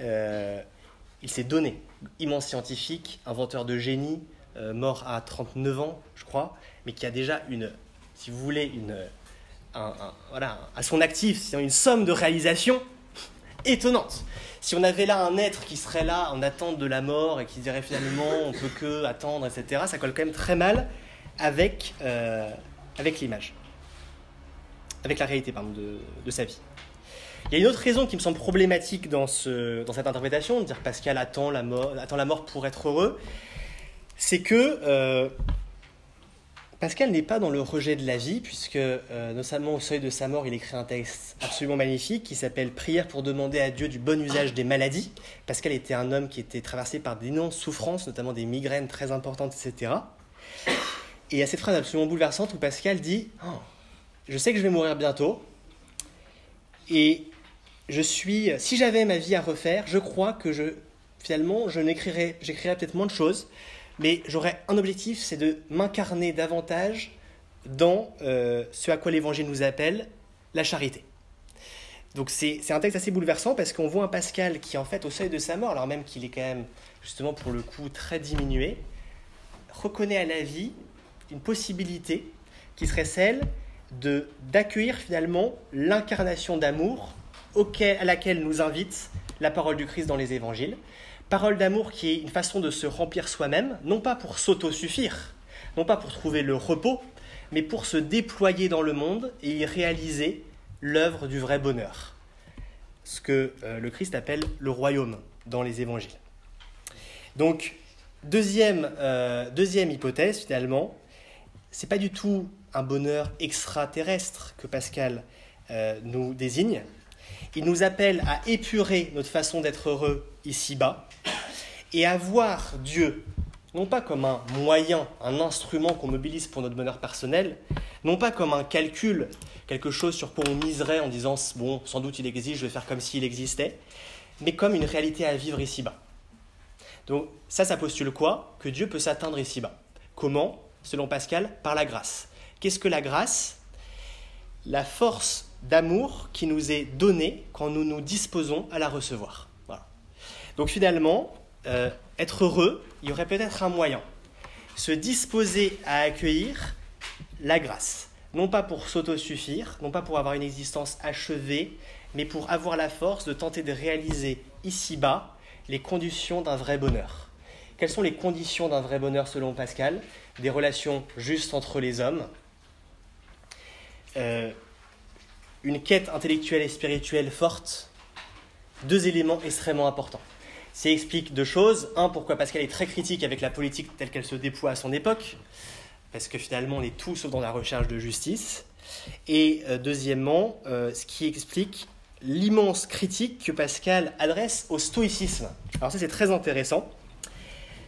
Euh, il s'est donné, immense scientifique, inventeur de génie, euh, mort à 39 ans, je crois, mais qui a déjà une, si vous voulez, une, voilà, à son actif, une somme de réalisations étonnante. Si on avait là un être qui serait là en attente de la mort et qui dirait finalement on peut que attendre, etc., ça colle quand même très mal avec, euh, avec l'image avec la réalité pardon, de, de, sa vie. Il y a une autre raison qui me semble problématique dans, ce, dans cette interprétation, de dire Pascal attend la mort, attend la mort pour être heureux, c'est que euh, Pascal n'est pas dans le rejet de la vie, puisque euh, notamment au seuil de sa mort, il écrit un texte absolument magnifique qui s'appelle Prière pour demander à Dieu du bon usage des maladies. Pascal était un homme qui était traversé par d'énormes souffrances, notamment des migraines très importantes, etc. Et il y a cette phrase absolument bouleversante où Pascal dit oh, je sais que je vais mourir bientôt. Et je suis, si j'avais ma vie à refaire, je crois que je, finalement, je n'écrirais, j'écrirais peut-être moins de choses, mais j'aurais un objectif, c'est de m'incarner davantage dans euh, ce à quoi l'Évangile nous appelle, la charité. Donc c'est un texte assez bouleversant parce qu'on voit un Pascal qui, en fait, au seuil de sa mort, alors même qu'il est quand même, justement, pour le coup, très diminué, reconnaît à la vie une possibilité qui serait celle d'accueillir finalement l'incarnation d'amour à laquelle nous invite la parole du Christ dans les évangiles. Parole d'amour qui est une façon de se remplir soi-même, non pas pour s'auto-suffire, non pas pour trouver le repos, mais pour se déployer dans le monde et y réaliser l'œuvre du vrai bonheur. Ce que euh, le Christ appelle le royaume dans les évangiles. Donc, deuxième, euh, deuxième hypothèse finalement, c'est pas du tout un bonheur extraterrestre que Pascal euh, nous désigne. Il nous appelle à épurer notre façon d'être heureux ici-bas et à voir Dieu, non pas comme un moyen, un instrument qu'on mobilise pour notre bonheur personnel, non pas comme un calcul, quelque chose sur quoi on miserait en disant bon, sans doute il existe, je vais faire comme s'il existait, mais comme une réalité à vivre ici-bas. Donc ça, ça postule quoi? Que Dieu peut s'atteindre ici-bas. Comment? Selon Pascal, par la grâce. Qu'est-ce que la grâce? La force d'amour qui nous est donnée quand nous nous disposons à la recevoir. Donc finalement, euh, être heureux, il y aurait peut-être un moyen. Se disposer à accueillir la grâce. Non pas pour s'autosuffire, non pas pour avoir une existence achevée, mais pour avoir la force de tenter de réaliser ici-bas les conditions d'un vrai bonheur. Quelles sont les conditions d'un vrai bonheur selon Pascal? Des relations justes entre les hommes, euh, une quête intellectuelle et spirituelle forte, deux éléments extrêmement importants. Ça explique deux choses. Un, pourquoi Pascal est très critique avec la politique telle qu'elle se déploie à son époque, parce que finalement on est tous dans la recherche de justice. Et euh, deuxièmement, euh, ce qui explique l'immense critique que Pascal adresse au stoïcisme. Alors ça c'est très intéressant.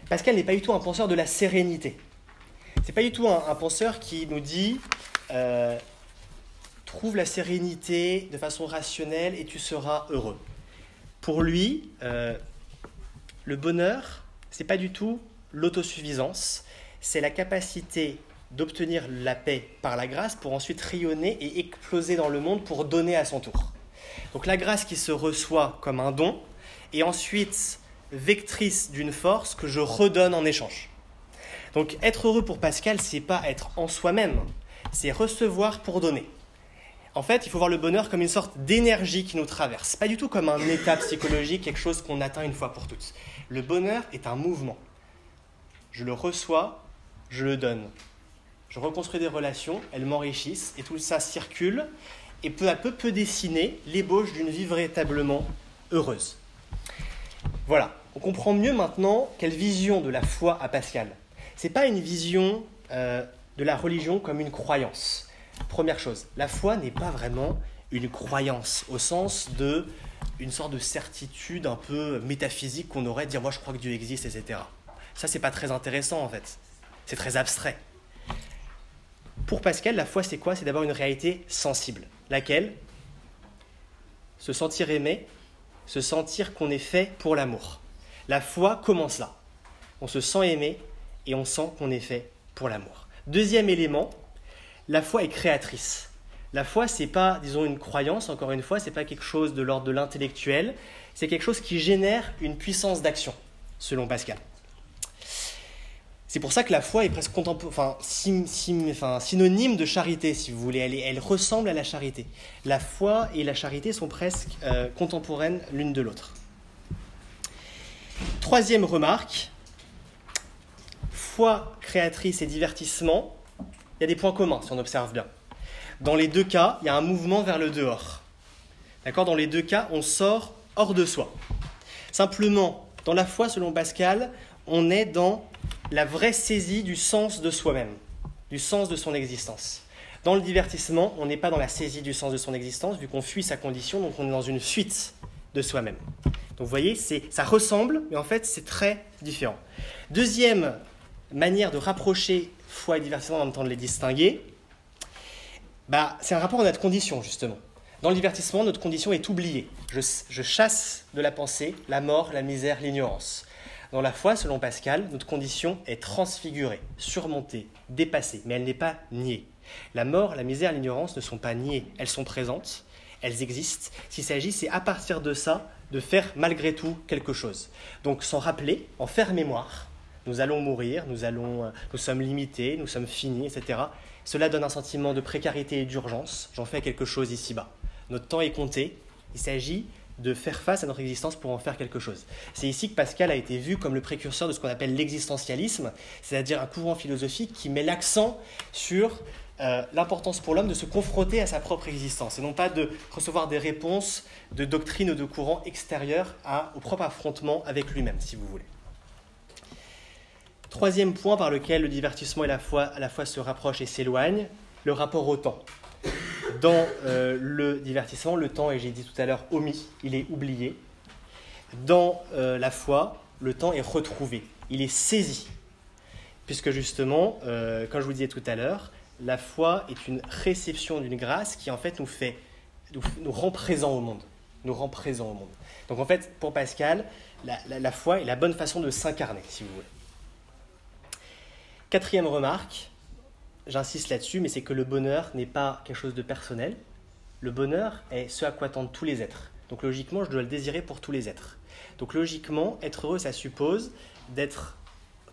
Pascal n'est pas du tout un penseur de la sérénité. C'est pas du tout un, penseur qui nous dit trouve la sérénité de façon rationnelle et tu seras heureux. Pour lui, euh, le bonheur, c'est pas du tout l'autosuffisance, c'est la capacité d'obtenir la paix par la grâce pour ensuite rayonner et exploser dans le monde pour donner à son tour. Donc la grâce qui se reçoit comme un don et ensuite vectrice d'une force que je redonne en échange. Donc être heureux pour Pascal, c'est pas être en soi-même, c'est recevoir pour donner. En fait, il faut voir le bonheur comme une sorte d'énergie qui nous traverse, pas du tout comme un état psychologique, quelque chose qu'on atteint une fois pour toutes. Le bonheur est un mouvement. Je le reçois, je le donne. Je reconstruis des relations, elles m'enrichissent et tout ça circule et peu à peu peut dessiner l'ébauche d'une vie véritablement heureuse. Voilà, on comprend mieux maintenant quelle vision de la foi a Pascal. Ce n'est pas une vision euh, de la religion comme une croyance. Première chose, la foi n'est pas vraiment une croyance au sens de une sorte de certitude un peu métaphysique qu'on aurait dire moi je crois que Dieu existe, etc. Ça c'est pas très intéressant en fait. C'est très abstrait. Pour Pascal, la foi c'est quoi? C'est d'abord une réalité sensible, laquelle se sentir aimé, se sentir qu'on est fait pour l'amour. La foi commence là. On se sent aimé et on sent qu'on est fait pour l'amour. Deuxième élément, la foi est créatrice. La foi, c'est pas, disons, une croyance, encore une fois, c'est pas quelque chose de l'ordre de l'intellectuel, c'est quelque chose qui génère une puissance d'action, selon Pascal. C'est pour ça que la foi est presque enfin, synonyme de charité, si vous voulez. Elle, ressemble à la charité. La foi et la charité sont presque euh, contemporaines l'une de l'autre. Troisième remarque, foi créatrice et divertissement, y a des points communs si on observe bien. Dans les deux cas, il y a un mouvement vers le dehors. D'accord? Dans les deux cas, on sort hors de soi. Simplement, dans la foi, selon Pascal, on est dans la vraie saisie du sens de soi-même, du sens de son existence. Dans le divertissement, on n'est pas dans la saisie du sens de son existence, vu qu'on fuit sa condition, donc on est dans une fuite de soi-même. Donc vous voyez, ça ressemble, mais en fait c'est très différent. Deuxième manière de rapprocher foi et divertissement en même temps de les distinguer, bah, c'est un rapport à notre condition justement. Dans le divertissement, notre condition est oubliée. Je, je chasse de la pensée la mort, la misère, l'ignorance. Dans la foi, selon Pascal, notre condition est transfigurée, surmontée, dépassée, mais elle n'est pas niée. La mort, la misère, l'ignorance ne sont pas niées, elles sont présentes, elles existent. S'il s'agit, c'est à partir de ça de faire malgré tout quelque chose. Donc s'en rappeler, en faire mémoire, nous allons mourir, nous, allons, euh, nous sommes limités, nous sommes finis, etc. Cela donne un sentiment de précarité et d'urgence. J'en fais quelque chose ici-bas. Notre temps est compté. Il s'agit de faire face à notre existence pour en faire quelque chose. C'est ici que Pascal a été vu comme le précurseur de ce qu'on appelle l'existentialisme, c'est-à-dire un courant philosophique qui met l'accent sur euh, l'importance pour l'homme de se confronter à sa propre existence et non pas de recevoir des réponses de doctrines ou de courants extérieurs au propre affrontement avec lui-même, si vous voulez. Troisième point par lequel le divertissement et la foi à la fois se rapprochent et s'éloignent, le rapport au temps. Dans euh, le divertissement, le temps, et j'ai dit tout à l'heure, omis, il est oublié. Dans euh, la foi, le temps est retrouvé, il est saisi. Puisque justement, euh, comme je vous disais tout à l'heure, la foi est une réception d'une grâce qui en fait nous fait, nous, rend présents au monde. Nous rend présents au monde. Donc en fait, pour Pascal, la foi est la bonne façon de s'incarner, si vous voulez. Quatrième remarque, j'insiste là-dessus, mais c'est que le bonheur n'est pas quelque chose de personnel. Le bonheur est ce à quoi tendent tous les êtres. Donc logiquement, je dois le désirer pour tous les êtres. Donc logiquement, être heureux, ça suppose d'être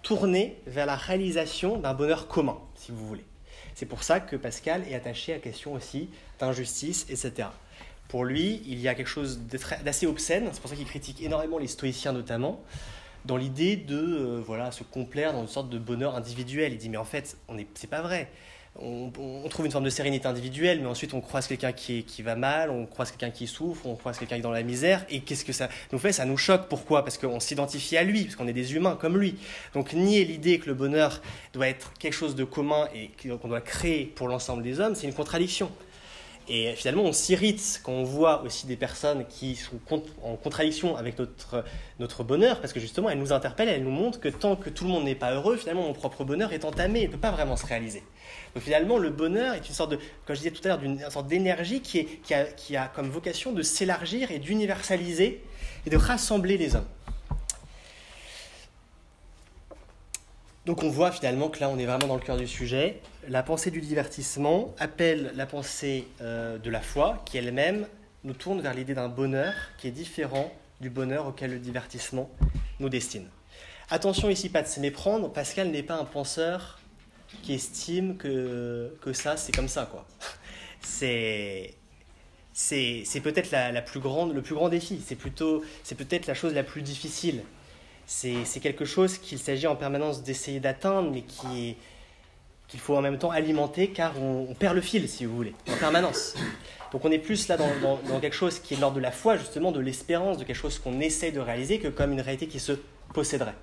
tourné vers la réalisation d'un bonheur commun, si vous voulez. C'est pour ça que Pascal est attaché à la question aussi d'injustice, etc. Pour lui, il y a quelque chose d'assez obscène, c'est pour ça qu'il critique énormément les stoïciens notamment, dans l'idée de euh, voilà, se complaire dans une sorte de bonheur individuel. Il dit mais en fait, on est, c'est pas vrai. on, trouve une forme de sérénité individuelle, mais ensuite on croise quelqu'un qui, qui va mal, on croise quelqu'un qui souffre, on croise quelqu'un qui est dans la misère, et qu'est-ce que ça nous fait? Ça nous choque. Pourquoi? Parce qu'on s'identifie à lui, parce qu'on est des humains comme lui. Donc nier l'idée que le bonheur doit être quelque chose de commun et qu'on doit créer pour l'ensemble des hommes, c'est une contradiction. Et finalement, on s'irrite quand on voit aussi des personnes qui sont en contradiction avec notre, notre bonheur, parce que justement, elles nous interpellent, elles nous montrent que tant que tout le monde n'est pas heureux, finalement, mon propre bonheur est entamé, il ne peut pas vraiment se réaliser. Donc finalement, le bonheur est une sorte de, comme je disais tout à l'heure, d'une sorte d'énergie qui, qui, a, qui a comme vocation de s'élargir et d'universaliser et de rassembler les hommes. Donc on voit finalement que là on est vraiment dans le cœur du sujet. La pensée du divertissement appelle la pensée euh, de la foi qui elle-même nous tourne vers l'idée d'un bonheur qui est différent du bonheur auquel le divertissement nous destine. Attention ici pas de se méprendre, Pascal n'est pas un penseur qui estime que, que ça c'est comme ça quoi. C'est c'est peut-être la, la, plus grande, le plus grand défi, c'est plutôt c'est peut-être la chose la plus difficile c'est quelque chose qu'il s'agit en permanence d'essayer d'atteindre, mais qui qu'il faut en même temps alimenter, car on, perd le fil, si vous voulez, en permanence. Donc on est plus là dans, quelque chose qui est l'ordre de la foi, justement, de l'espérance, de quelque chose qu'on essaie de réaliser, que comme une réalité qui se posséderait.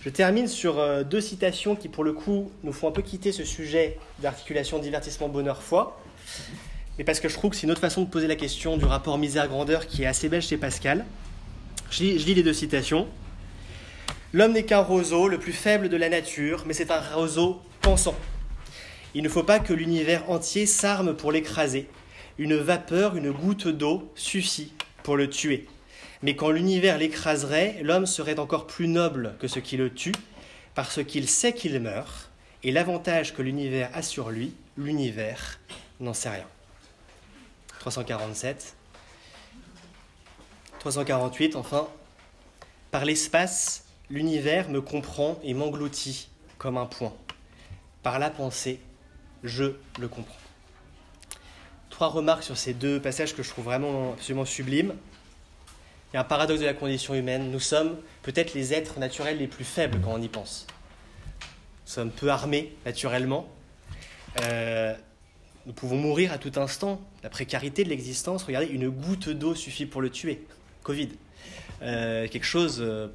Je termine sur euh, deux citations qui, pour le coup, nous font un peu quitter ce sujet d'articulation divertissement bonheur-foi, mais parce que je trouve que c'est une autre façon de poser la question du rapport misère-grandeur qui est assez belle chez Pascal. Je lis, les deux citations. L'homme n'est qu'un roseau, le plus faible de la nature, mais c'est un roseau pensant. Il ne faut pas que l'univers entier s'arme pour l'écraser. Une vapeur, une goutte d'eau suffit pour le tuer. Mais quand l'univers l'écraserait, l'homme serait encore plus noble que ce qui le tue, parce qu'il sait qu'il meurt, et l'avantage que l'univers a sur lui, l'univers n'en sait rien. 347. 348, enfin, par l'espace, l'univers me comprend et m'engloutit comme un point. Par la pensée, je le comprends. Trois remarques sur ces deux passages que je trouve vraiment absolument sublimes. Il y a un paradoxe de la condition humaine. Nous sommes peut-être les êtres naturels les plus faibles quand on y pense. Nous sommes peu armés naturellement. Euh, nous pouvons mourir à tout instant. La précarité de l'existence, regardez, une goutte d'eau suffit pour le tuer. Covid. Euh, quelque chose. Euh,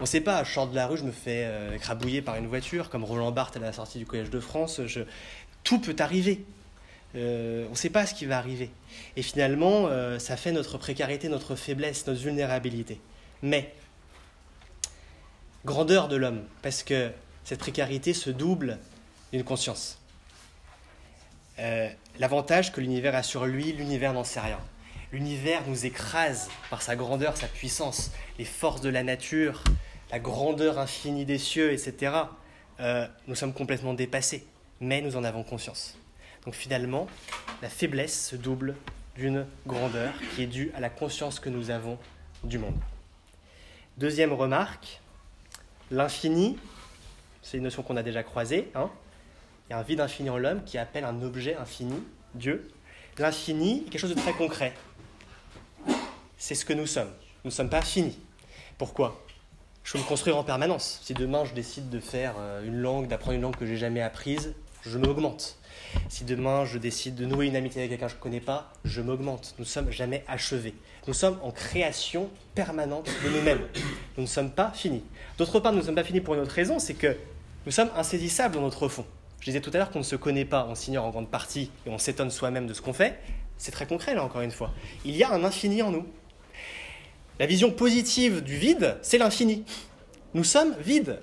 on ne sait pas, je sors de la rue, je me fais euh, écrabouiller par une voiture, comme Roland Barthes à la sortie du Collège de France. Tout peut arriver. on ne sait pas ce qui va arriver. Et finalement, ça fait notre précarité, notre faiblesse, notre vulnérabilité. Mais, grandeur de l'homme, parce que cette précarité se double d'une conscience. L'avantage que l'univers a sur lui, l'univers n'en sait rien. L'univers nous écrase par sa grandeur, sa puissance, les forces de la nature, la grandeur infinie des cieux, etc. Euh, nous sommes complètement dépassés, mais nous en avons conscience. Donc finalement, la faiblesse se double d'une grandeur qui est due à la conscience que nous avons du monde. Deuxième remarque, l'infini, c'est une notion qu'on a déjà croisée. Hein. Il y a un vide infini en l'homme qui appelle un objet infini, Dieu. L'infini est quelque chose de très concret c'est ce que nous sommes. Nous ne sommes pas finis. Pourquoi? Je peux me construire en permanence. Si demain je décide de faire euh, une langue, d'apprendre une langue que j'ai jamais apprise, je m'augmente. Si demain je décide de nouer une amitié avec quelqu'un que je ne connais pas, je m'augmente. Nous ne sommes jamais achevés. Nous sommes en création permanente de nous-mêmes. Nous ne sommes pas finis. D'autre part, nous ne sommes pas finis pour une autre raison, c'est que nous sommes insaisissables dans notre fond. Je disais tout à l'heure qu'on ne se connaît pas, on s'ignore en grande partie et on s'étonne soi-même de ce qu'on fait. C'est très concret là encore une fois. Il y a un infini en nous. La vision positive du vide, c'est l'infini. Nous sommes vides.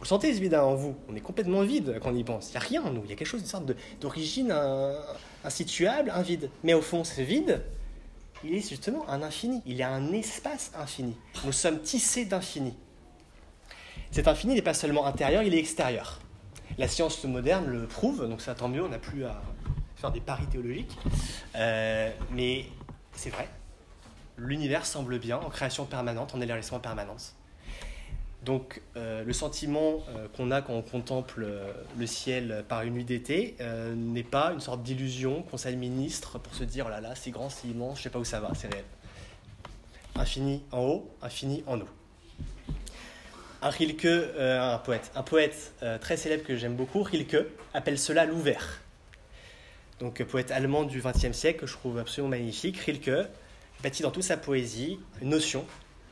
Vous sentez ce vide en vous On est complètement vide quand on y pense. Il n'y a rien en nous. Il y a quelque chose, une sorte d'origine insituable, un vide. Mais au fond, ce vide, il est justement un infini. Il y a un espace infini. Nous sommes tissés d'infini. Cet infini n'est pas seulement intérieur, il est extérieur. La science moderne le prouve, donc ça tant mieux, on n'a plus à faire des paris théologiques. Euh, mais c'est vrai, l'univers semble bien, en création permanente, en élargissement permanence. Donc euh, le sentiment euh, qu'on a quand on contemple euh, le ciel par une nuit d'été n'est pas une sorte d'illusion qu'on s'administre pour se dire oh là là c'est grand, c'est immense, je sais pas où ça va, c'est réel. Infini en haut, infini en nous. un un poète, un poète très célèbre que j'aime beaucoup, Rilke, appelle cela l'ouvert. Donc poète allemand du XXe siècle que je trouve absolument magnifique. Rilke bâtit dans toute sa poésie une notion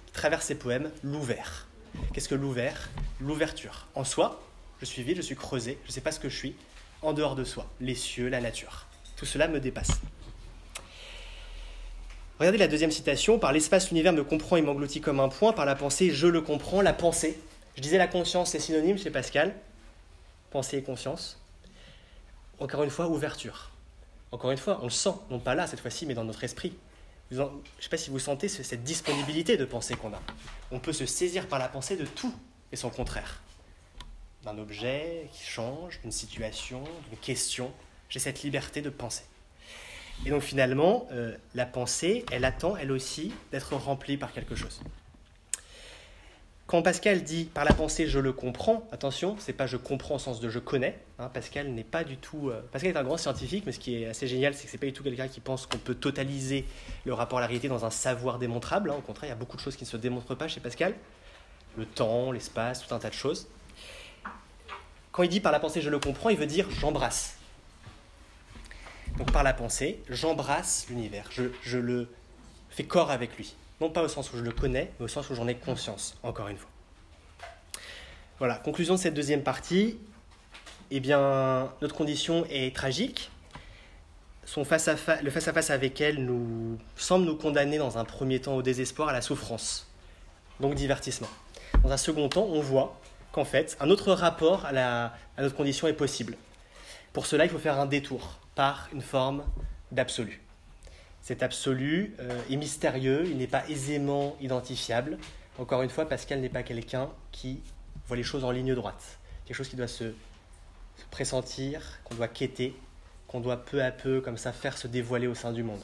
qui traverse ses poèmes, l'ouvert. Qu'est-ce que l'ouvert? L'ouverture. En soi, je suis vide, je suis creusé, je ne sais pas ce que je suis, en dehors de soi, les cieux, la nature. Tout cela me dépasse. Regardez la deuxième citation. Par l'espace, l'univers me comprend et m'engloutit comme un point. Par la pensée, je le comprends. La pensée. Je disais la conscience, c'est synonyme chez Pascal. Pensée et conscience. Encore une fois, ouverture. Encore une fois, on le sent, non pas là cette fois-ci, mais dans notre esprit. Je ne sais pas si vous sentez cette disponibilité de pensée qu'on a. On peut se saisir par la pensée de tout et son contraire. D'un objet qui change, d'une situation, d'une question. J'ai cette liberté de penser. Et donc finalement, euh, la pensée, elle attend, elle aussi, d'être remplie par quelque chose. Quand Pascal dit par la pensée je le comprends, attention, c'est pas je comprends au sens de je connais. Hein, Pascal n'est pas du tout. Euh, Pascal est un grand scientifique, mais ce qui est assez génial, c'est que c'est pas du tout quelqu'un qui pense qu'on peut totaliser le rapport à la réalité dans un savoir démontrable. Hein. au contraire, il y a beaucoup de choses qui ne se démontrent pas chez Pascal. Le temps, l'espace, tout un tas de choses. Quand il dit par la pensée je le comprends, il veut dire j'embrasse. Donc par la pensée, j'embrasse l'univers, je, le fais corps avec lui. Non pas au sens où je le connais, mais au sens où j'en ai conscience, encore une fois. Voilà, conclusion de cette deuxième partie. Eh bien, notre condition est tragique. Son face à le face-à-face avec elle nous semble nous condamner dans un premier temps au désespoir, à la souffrance, donc divertissement. Dans un second temps, on voit qu'en fait, un autre rapport à, notre condition est possible. Pour cela, il faut faire un détour par une forme d'absolu. Cet absolu euh, est mystérieux, il n'est pas aisément identifiable. Encore une fois, Pascal n'est pas quelqu'un qui voit les choses en ligne droite. Quelque chose qui doit se, pressentir, qu'on doit quêter, qu'on doit peu à peu, comme ça, faire se dévoiler au sein du monde.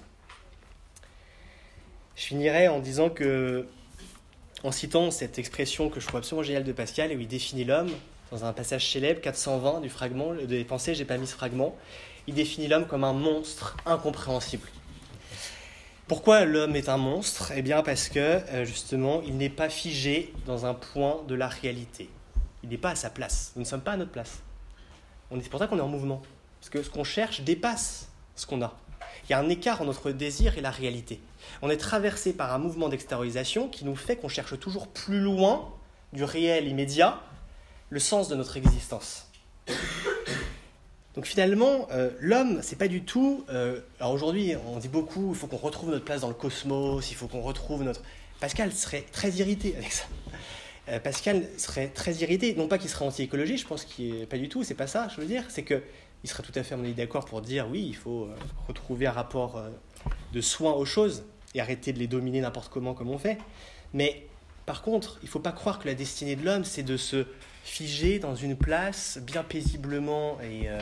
Je finirai en disant que, en citant cette expression que je trouve absolument géniale de Pascal, et où il définit l'homme, dans un passage célèbre, 420 du fragment, des pensées, j'ai pas mis ce fragment, il définit l'homme comme un monstre incompréhensible. Pourquoi l'homme est un monstre? Eh bien parce que euh, justement, il n'est pas figé dans un point de la réalité. Il n'est pas à sa place. Nous ne sommes pas à notre place. C'est pour ça qu'on est en mouvement. Parce que ce qu'on cherche dépasse ce qu'on a. Il y a un écart entre notre désir et la réalité. On est traversé par un mouvement d'extériorisation qui nous fait qu'on cherche toujours plus loin du réel immédiat le sens de notre existence. Donc finalement, euh, l'homme, c'est pas du tout. Euh, alors aujourd'hui, on dit beaucoup, il faut qu'on retrouve notre place dans le cosmos, il faut qu'on retrouve notre. Pascal serait très irrité avec ça. Euh, Pascal serait très irrité, non pas qu'il serait anti-écologie, je pense qu'il est pas du tout, c'est pas ça, je veux dire, c'est que il serait tout à fait d'accord pour dire oui, il faut retrouver un rapport de soin aux choses et arrêter de les dominer n'importe comment comme on fait. Mais par contre, il faut pas croire que la destinée de l'homme, c'est de se figé dans une place bien paisiblement et, euh,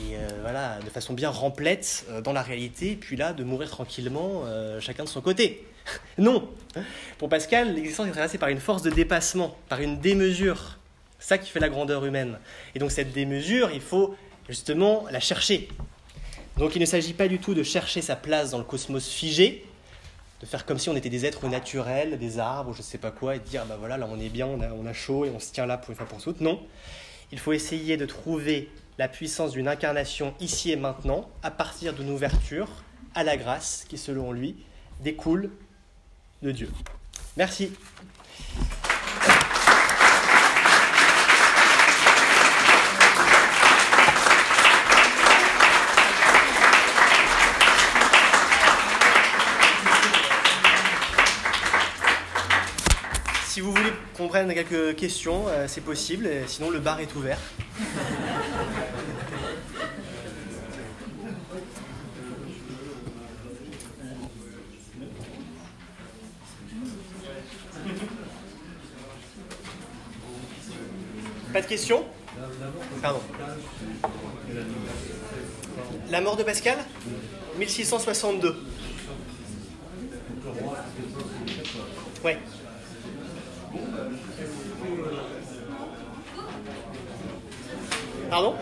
euh, voilà, de façon bien remplète euh, dans la réalité, et puis là, de mourir tranquillement, chacun de son côté. non Pour Pascal, l'existence est traversée par une force de dépassement, par une démesure. C'est ça qui fait la grandeur humaine. Et donc cette démesure, il faut justement la chercher. Donc il ne s'agit pas du tout de chercher sa place dans le cosmos figé, de faire comme si on était des êtres naturels, des arbres, je sais pas quoi, et de dire, bah voilà, là on est bien, on a, on a chaud et on se tient là pour une fois pour toutes. Non, il faut essayer de trouver la puissance d'une incarnation ici et maintenant, à partir d'une ouverture à la grâce qui, selon lui, découle de Dieu. Merci. Si vous voulez qu'on prenne quelques questions, euh, c'est possible. Sinon, le bar est ouvert. Pas de questions? Pardon. La mort de Pascal? 1662. Ouais. Pardon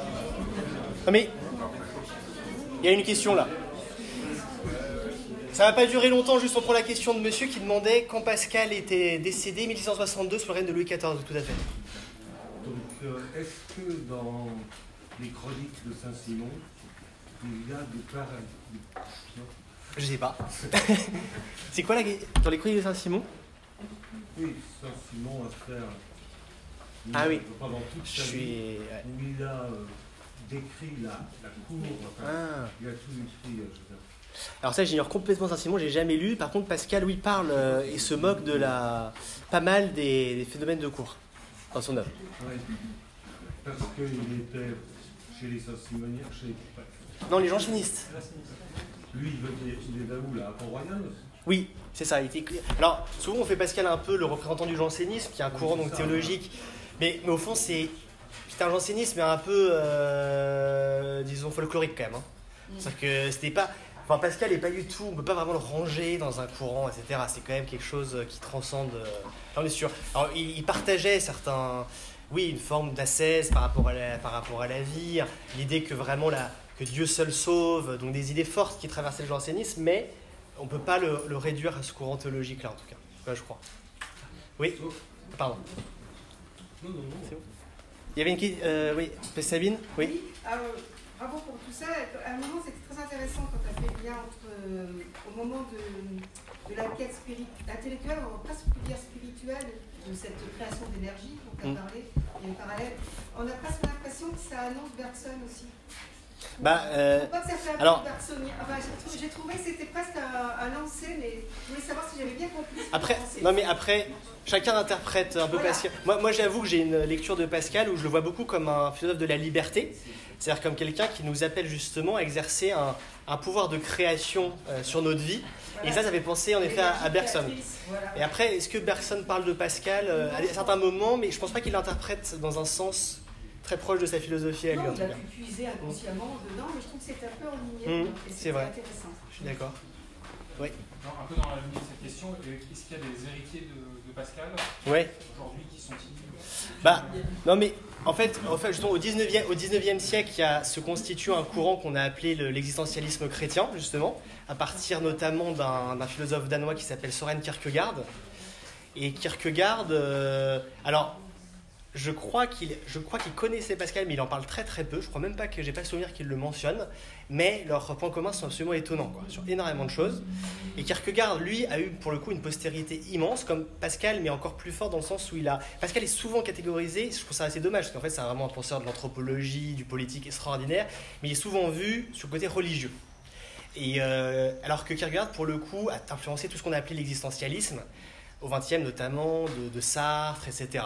Non mais, il y a une question là. Ça va pas durer longtemps, juste on prend la question de monsieur qui demandait quand Pascal était décédé, 1662, sous le règne de Louis XIV, tout à fait. Donc, euh, est-ce que dans les chroniques de Saint-Simon, il y a des paradis Je sais pas. C'est quoi la Dans les chroniques de Saint-Simon? Oui, Saint-Simon, un frère. Ah oui. Pendant toute Je suis. où il a euh, décrit la, la cour, enfin, Ah. il a tout écrit, euh. Alors ça, j'ignore complètement Saint-Simon, j'ai jamais lu. Par contre, Pascal, oui, parle euh, et se moque de la pas mal des, des phénomènes de cours dans son œuvre. Ouais. Parce qu'il était chez les Saint-Simoniens, chez... Non, les jansénistes. Lui, il il est d'où, là, à Port-Royal Oui, c'est ça. il était Alors, souvent, on fait Pascal un peu le représentant du jansénisme, qui est un courant donc théologique. Mais, mais au fond, c'est c'est un jansénisme, mais un peu, euh, disons, folklorique quand même. hein. C'est-à-dire que c'était pas. Enfin, Pascal n'est pas du tout. On peut pas vraiment le ranger dans un courant, etc. C'est quand même quelque chose qui transcende. euh, on est sûr. Alors, il, il partageait certains. Oui, une forme d'ascèse par rapport à la, par rapport à la vie, l'idée que vraiment la, que Dieu seul sauve, donc des idées fortes qui traversaient le jansénisme, mais on peut pas le, le réduire à ce courant théologique-là, en tout cas. Cas, je crois. Oui, pardon. Non, non, non. C'est Il y avait une question. Euh, oui, Sabine Oui. alors, bravo pour tout ça. À un moment, c'était très intéressant quand tu as fait le lien entre, euh, au moment de, de la quête intellectuelle, on va presque dire spirituelle, de cette création d'énergie dont tu as Mm. parlé, il y a une parallèle. On a presque l'impression que ça annonce Bergson aussi. Bah, euh, pas que ça fait un alors-. Enfin, j'ai trou- j'ai trouvé que c'était presque un lancer, mais je voulais savoir si j'avais bien compris. Après, non mais après, chacun interprète un peu Voilà. Pascal. Moi, moi j'avoue que j'ai une lecture de Pascal où je le vois beaucoup comme un philosophe de la liberté, c'est-à-dire comme quelqu'un qui nous appelle justement à exercer un, un pouvoir de création euh, sur notre vie. Et ça, ça fait penser en effet à, à Bergson. voilà. Et après, est-ce que Bergson parle de Pascal euh, à certains moments, mais je pense pas qu'il l'interprète dans un sens très proche de sa philosophie à lui Non, tout il a pu puiser inconsciemment dedans, mais je trouve que c'est un peu en Mmh, ligne. c'est vrai. intéressant. Je suis d'accord. Alors, un peu dans la ligne de cette question, euh, est-ce qu'il y a des héritiers de, de Pascal Ouais. aujourd'hui qui sont-ils Bah, non mais en fait, en fait justement, au 19e, au 19e siècle, il y a, se constitue un courant qu'on a appelé le- l'existentialisme chrétien, justement, à partir notamment d'un d'un philosophe danois qui s'appelle Soren Kierkegaard. Et Kierkegaard, euh, alors, je crois qu'il qu'il connaissait Pascal, mais il en parle très très peu. Je crois même pas que j'ai pas le souvenir qu'il le mentionne. Mais leurs points communs sont absolument étonnants, quoi, sur énormément de choses. Et Kierkegaard, lui, a eu pour le coup une postérité immense, comme Pascal, mais encore plus fort dans le sens où il a. Pascal est souvent catégorisé, je trouve ça assez dommage, parce qu'en fait, c'est vraiment un penseur de l'anthropologie, du politique extraordinaire, mais il est souvent vu sur le côté religieux. Et euh, alors que Kierkegaard, pour le coup, a influencé tout ce qu'on a appelé l'existentialisme, au XXe notamment, de Sartre, etc.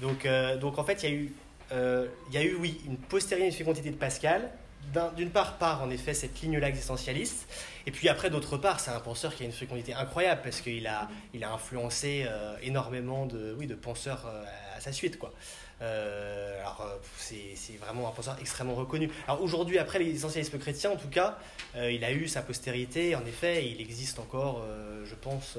Donc, euh, donc en fait, il y a eu, euh, il y a eu, oui, une fécondité de Pascal, d'un- d'une part par en effet cette ligne-là existentialiste, et puis après d'autre part, c'est un penseur qui a une fécondité incroyable parce qu'il a, il a influencé euh, énormément de, oui, de penseurs euh, à sa suite, quoi. Alors c'est vraiment un penseur extrêmement reconnu. Alors aujourd'hui, après l'existentialisme chrétien, en tout cas, il a eu sa postérité. En effet, il existe encore, je pense.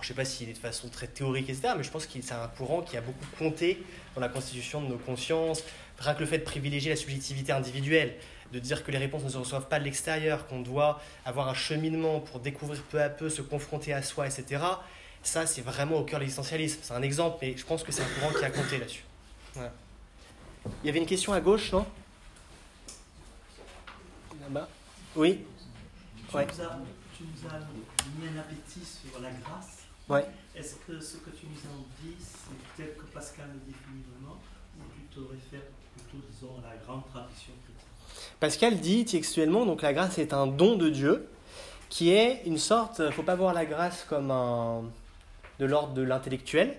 Alors je sais pas s'il est de façon très théorique, etc. Mais je pense que c'est un courant qui a beaucoup compté dans la constitution de nos consciences. Rien que le fait de privilégier la subjectivité individuelle, de dire que les réponses ne se reçoivent pas de l'extérieur, qu'on doit avoir un cheminement pour découvrir peu à peu, se confronter à soi, etc. Ça, c'est vraiment au cœur de l'existentialisme. C'est un exemple, mais je pense que c'est un courant qui a compté là-dessus. Voilà. Il y avait une question à gauche, non? Là-bas Oui Tu, Ouais. nous as, tu nous as mis un appétit sur la grâce. Ouais. Est-ce que ce que tu nous en dis, c'est tel que Pascal le définit vraiment, ou tu te réfères plutôt, disons, à la grande tradition chrétienne? Pascal dit textuellement, donc la grâce est un don de Dieu, qui est une sorte, faut pas voir la grâce comme un de l'ordre de l'intellectuel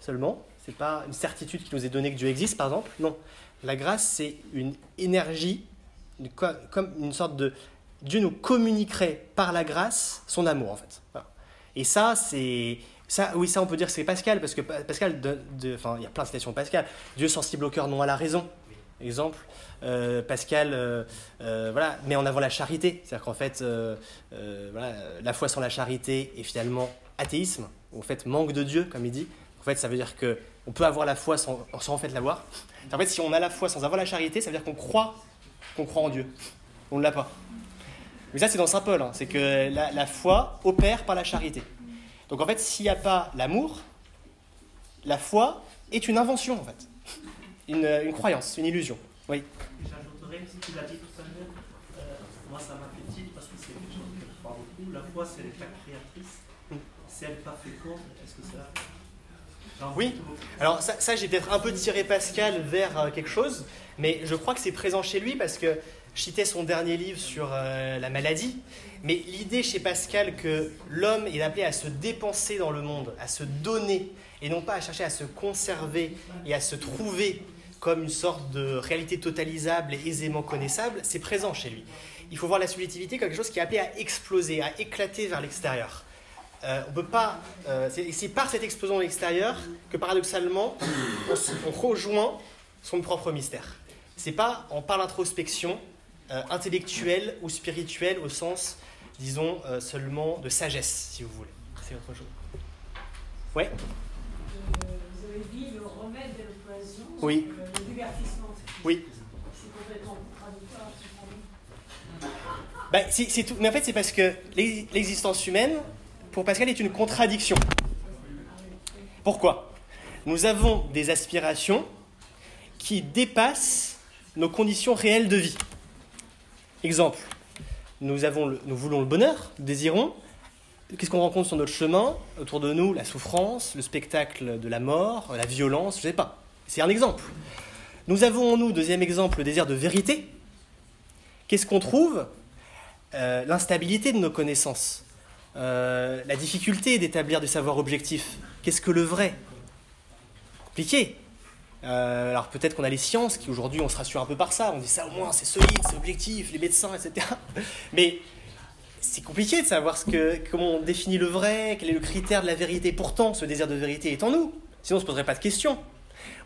seulement. C'est pas une certitude qui nous est donnée que Dieu existe, par exemple. Non, la grâce c'est une énergie, une comme une sorte de Dieu nous communiquerait par la grâce son amour en fait. Voilà. Et ça c'est ça, oui, ça on peut dire que c'est Pascal, parce que Pa- Pascal, de, enfin il y a plein de citations Pascal. Dieu sensible au cœur, non à la raison. Exemple. Euh, Pascal euh, euh, voilà, met en avant la charité. C'est-à-dire qu'en fait, euh, voilà, la foi sans la charité est finalement athéisme, ou en fait manque de Dieu, comme il dit. En fait, ça veut dire que on peut avoir la foi sans, sans en fait l'avoir. En fait, si on a la foi sans avoir la charité, ça veut dire qu'on croit qu'on croit en Dieu. On ne l'a pas. Mais ça, c'est dans Saint Paul. hein. C'est que la, la foi opère par la charité. Donc en fait, s'il n'y a pas l'amour, la foi est une invention, en fait. Une, une croyance, une illusion. Oui. J'ajouterais ce qu'il a dit tout à l'heure. euh, moi, ça m'a fait parce que c'est quelque chose que je parle beaucoup. La foi, c'est l'état créatrice. Si elle n'est pas féconde, est-ce que ça. J'en Oui. Alors ça, ça, j'ai peut-être un peu tiré Pascal vers euh, quelque chose, mais je crois que c'est présent chez lui parce que je citais son dernier livre sur euh, la maladie. Mais l'idée chez Pascal que l'homme est appelé à se dépenser dans le monde, à se donner, et non pas à chercher à se conserver et à se trouver comme une sorte de réalité totalisable et aisément connaissable, c'est présent chez lui. Il faut voir la subjectivité comme quelque chose qui est appelé à exploser, à éclater vers l'extérieur. Euh, on peut pas. euh, c'est par cette explosion de l'extérieur que paradoxalement, on, on rejoint son propre mystère. C'est pas en par l'introspection euh, intellectuelle ou spirituelle au sens, disons, euh, seulement de sagesse, si vous voulez. C'est autre chose. Ouais. Vous avez dit le remède de Oui. le divertissement. Oui. C'est complètement contradictoire. Bah, c'est tout. Mais en fait, c'est parce que l'ex- l'existence humaine, pour Pascal, est une contradiction. Pourquoi? Nous avons des aspirations qui dépassent nos conditions réelles de vie. Exemple, nous, voulons le bonheur, nous désirons. Qu'est-ce qu'on rencontre sur notre chemin Autour de nous, la souffrance, le spectacle de la mort, la violence, je ne sais pas. C'est un exemple. Nous avons en nous, deuxième exemple, le désir de vérité. Qu'est-ce qu'on trouve? Euh, L'instabilité de nos connaissances, Euh, la difficulté d'établir du savoir objectif. Qu'est-ce que le vrai? Compliqué. Euh, alors peut-être qu'on a les sciences qui aujourd'hui on se rassure un peu par ça, on dit ça au moins c'est solide, c'est objectif, les médecins, etc. Mais c'est compliqué de savoir comment on définit le vrai, quel est le critère de la vérité. Pourtant, ce désir de vérité est en nous, sinon on se poserait pas de questions.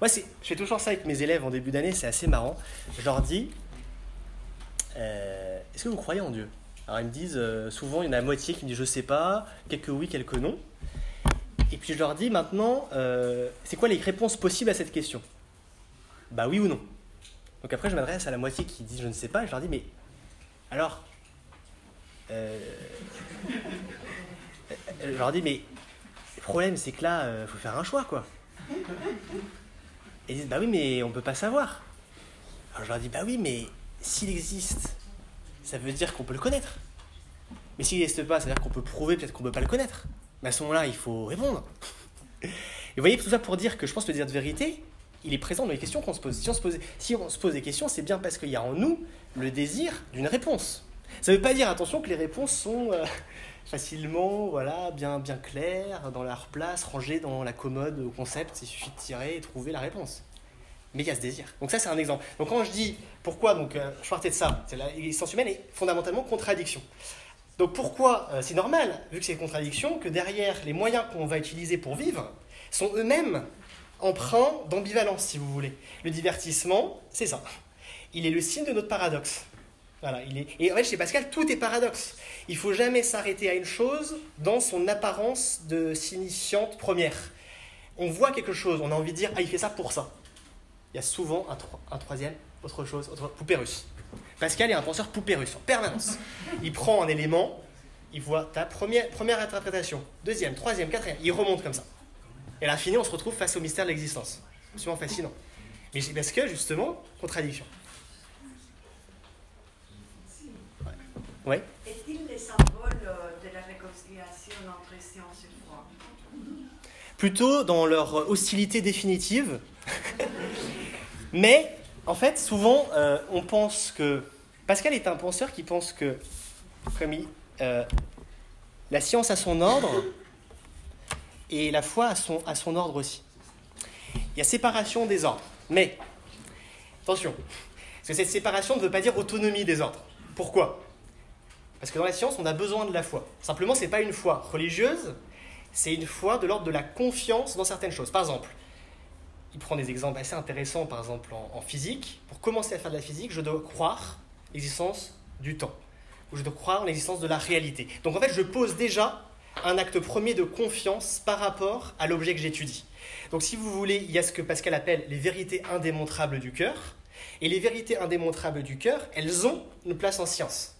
Moi, c'est- je fais toujours ça avec mes élèves en début d'année, c'est assez marrant. Je leur dis euh, Est-ce que vous croyez en Dieu? Alors ils me disent euh, souvent, il y en a la moitié qui me dit je sais pas, quelques oui, quelques non. Et puis je leur dis maintenant, euh, c'est quoi les réponses possibles à cette question? Bah oui ou non. Donc après je m'adresse à la moitié qui dit je ne sais pas, et je leur dis mais alors euh, je leur dis mais le problème c'est que là, il faut faire un choix quoi. Et ils disent bah oui mais on peut pas savoir. Alors je leur dis bah oui mais s'il existe, ça veut dire qu'on peut le connaître. Mais s'il n'existe pas, ça veut dire qu'on peut prouver peut-être qu'on ne peut pas le connaître. Mais à ce moment-là, il faut répondre. Et vous voyez, tout ça pour dire que je pense que le désir de vérité, il est présent dans les questions qu'on se pose. Si on se pose, si on se pose des questions, c'est bien parce qu'il y a en nous le désir d'une réponse. Ça ne veut pas dire, attention, que les réponses sont euh, facilement, voilà, bien, bien claires, dans leur place, rangées dans la commode au concept. Il suffit de tirer et trouver la réponse. Mais il y a ce désir. Donc ça, c'est un exemple. Donc quand je dis pourquoi, donc euh, je partais de ça, c'est l'existence humaine est fondamentalement contradiction. Donc pourquoi euh, c'est normal, vu que c'est une contradiction, que derrière les moyens qu'on va utiliser pour vivre sont eux-mêmes empreints d'ambivalence, si vous voulez. Le divertissement, c'est ça. Il est le signe de notre paradoxe. Voilà. Et en fait, chez Pascal, tout est paradoxe. Il faut jamais s'arrêter à une chose dans son apparence de signifiante première. On voit quelque chose, on a envie de dire, ah, il fait ça pour ça. Il y a souvent un, un troisième, autre chose, autre... poupée russe. Pascal est un penseur poupée russe, en permanence. Il prend un élément, il voit ta première, première interprétation, deuxième, troisième, quatrième, il remonte comme ça. Et à l'infini, on se retrouve face au mystère de l'existence. Absolument fascinant. Mais c'est parce que, justement, contradiction. Ouais. Ouais. Est-il le symbole euh, de la réconciliation entre science et foi? Plutôt dans leur hostilité définitive. Mais en fait, souvent, euh, on pense que Pascal est un penseur qui pense que, euh, la science a son ordre et la foi a son, a son ordre aussi. Il y a séparation des ordres. Mais, attention, parce que cette séparation ne veut pas dire autonomie des ordres. Pourquoi? Parce que dans la science, on a besoin de la foi. Simplement, ce n'est pas une foi religieuse, c'est une foi de l'ordre de la confiance dans certaines choses. Par exemple, il prend des exemples assez intéressants, par exemple en, physique. Pour commencer à faire de la physique, je dois croire l'existence du temps, ou je dois croire en l'existence de la réalité. Donc en fait, je pose déjà un acte premier de confiance par rapport à l'objet que j'étudie. Donc si vous voulez, il y a ce que Pascal appelle les vérités indémontrables du cœur. Et les vérités indémontrables du cœur, elles ont une place en science.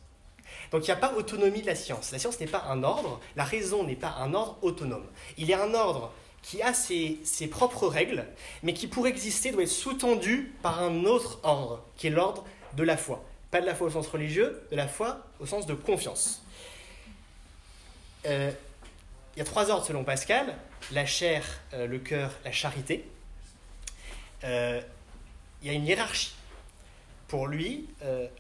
Donc il n'y a pas autonomie de la science. La science n'est pas un ordre, la raison n'est pas un ordre autonome. Il est un ordre qui a ses, ses propres règles, mais qui pour exister doit être sous-tendu par un autre ordre, qui est l'ordre de la foi. Pas de la foi au sens religieux, de la foi au sens de confiance. Euh, il y a trois ordres selon Pascal, la chair, euh, le cœur, la charité. Euh, il y a une hiérarchie. Pour lui,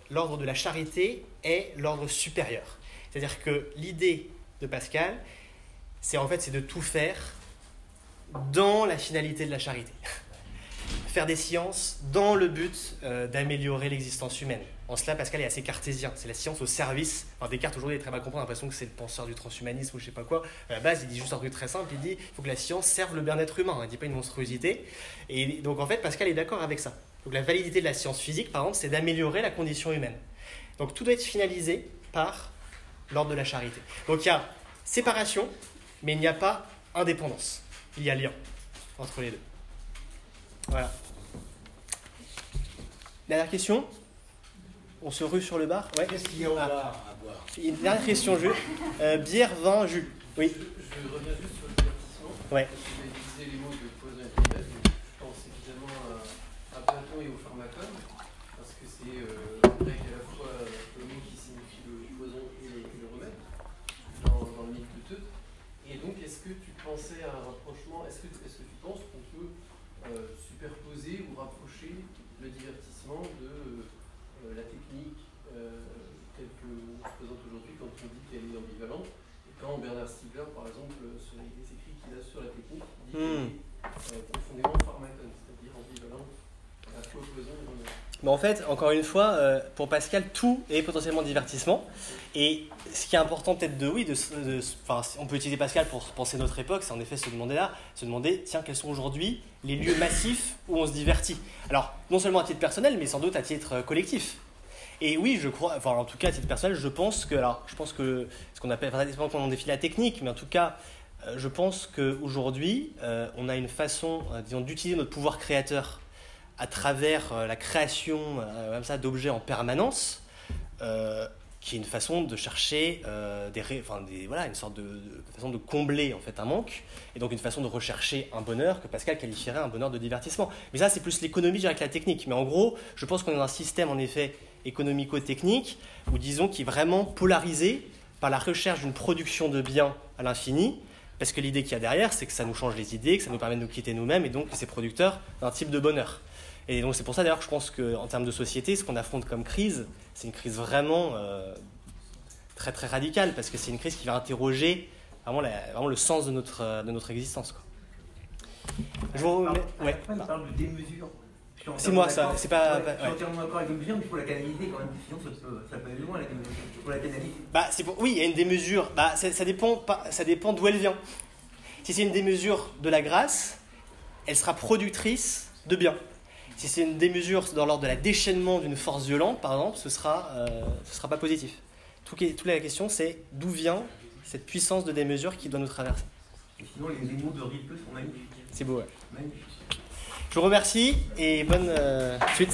l'ordre de la charité est l'ordre supérieur. C'est-à-dire que l'idée de Pascal, c'est en fait c'est de tout faire dans la finalité de la charité. faire des sciences dans le but euh, d'améliorer l'existence humaine. En cela, Pascal est assez cartésien. C'est la science au service. Enfin, Descartes aujourd'hui est très mal a l'impression que c'est le penseur du transhumanisme ou je sais pas quoi. À la base, il dit juste un truc très simple. Il dit il faut que la science serve le bien-être humain. Il ne dit pas une monstruosité. Et donc en fait, Pascal est d'accord avec ça. Donc la validité de la science physique, par exemple, c'est d'améliorer la condition humaine. Donc tout doit être finalisé par l'ordre de la charité. Donc il y a séparation, mais il n'y a pas indépendance. Il y a lien entre les deux. Voilà. Dernière question On se rue sur le bar Ouais. Qu'est-ce qu'il y a au Ah. bar à boire Une dernière question, Jules. Euh, bière, vin, jus. Oui. Je, je reviens juste sur le divertissement. Ouais. Je vais utiliser les mots de Poison et Pérez, mais je pense évidemment à, à Platon et au pharmacone, parce que c'est euh, en grec à la fois le mot qui signifie le poison et le, et le remède, dans, dans le mythe de Teut. Et donc, est-ce que tu pensais à un rapprochement, est-ce que, est que tu penses qu'on peut euh, superposer ou rapprocher le divertissement de euh, la technique euh, telle qu'on se présente aujourd'hui quand on dit qu'elle est ambivalente? Et quand Bernard Stiegler, par exemple, sur les, écrits qu'il a sur la technique, dit Hmm. qu'elle est profondément pharmacone, c'est-à-dire ambivalente, Mais en fait, encore une fois, euh, pour Pascal, tout est potentiellement divertissement. Et ce qui est important peut-être de, oui, de, de- on peut utiliser Pascal pour penser notre époque, c'est en effet se demander là, se demander, tiens, quels sont aujourd'hui les lieux massifs où on se divertit Alors, non seulement à titre personnel, mais sans doute à titre euh, collectif. Et oui, je crois, enfin en tout cas à titre personnel, je pense que, alors je pense que ce qu'on appelle, enfin ça dépend comment on définit la technique, mais en tout cas, euh, je pense qu'aujourd'hui, euh, on a une façon, disons, d'utiliser notre pouvoir créateur à travers euh, la création euh, comme ça d'objets en permanence, euh, qui est une façon de chercher des, enfin, des, voilà, une sorte de, façon de combler en fait un manque, et donc une façon de rechercher un bonheur que Pascal qualifierait un bonheur de divertissement. Mais ça, c'est plus l'économie, que la technique. Mais en gros, je pense qu'on est dans un système en effet économico-technique, ou disons qui est vraiment polarisé par la recherche d'une production de biens à l'infini, parce que l'idée qu'il y a derrière, c'est que ça nous change les idées, que ça nous permet de nous quitter nous-mêmes, et donc que c'est producteur d'un type de bonheur. Et donc c'est pour ça d'ailleurs que je pense qu'en termes de société, ce qu'on affronte comme crise, c'est une crise vraiment euh, très très radicale, parce que c'est une crise qui va interroger vraiment, la- vraiment le sens de notre, euh, de notre existence. quoi. Je vous remets... Ouais. fin, parle de démesure. C'est moi, ça, c'est pas- Je suis entièrement d'accord avec démesure, mais il faut la canaliser quand même, sinon ça peut, ça peut aller loin la démesure. Il faut la canaliser. Bah, c'est pour- Oui, il y a une démesure. Bah, ça, ça dépend, pas- ça dépend d'où elle vient. Si c'est une démesure de la grâce, elle sera productrice de bien. Si c'est une démesure dans l'ordre de la déchaînement d'une force violente, par exemple, ce sera, euh, ce sera pas positif. Tout, toute la question, c'est d'où vient cette puissance de démesure qui doit nous traverser. Et sinon, les, mots de Ripley sont magnifiques. C'est beau, ouais. magnifiques. Je vous remercie et bonne euh, suite.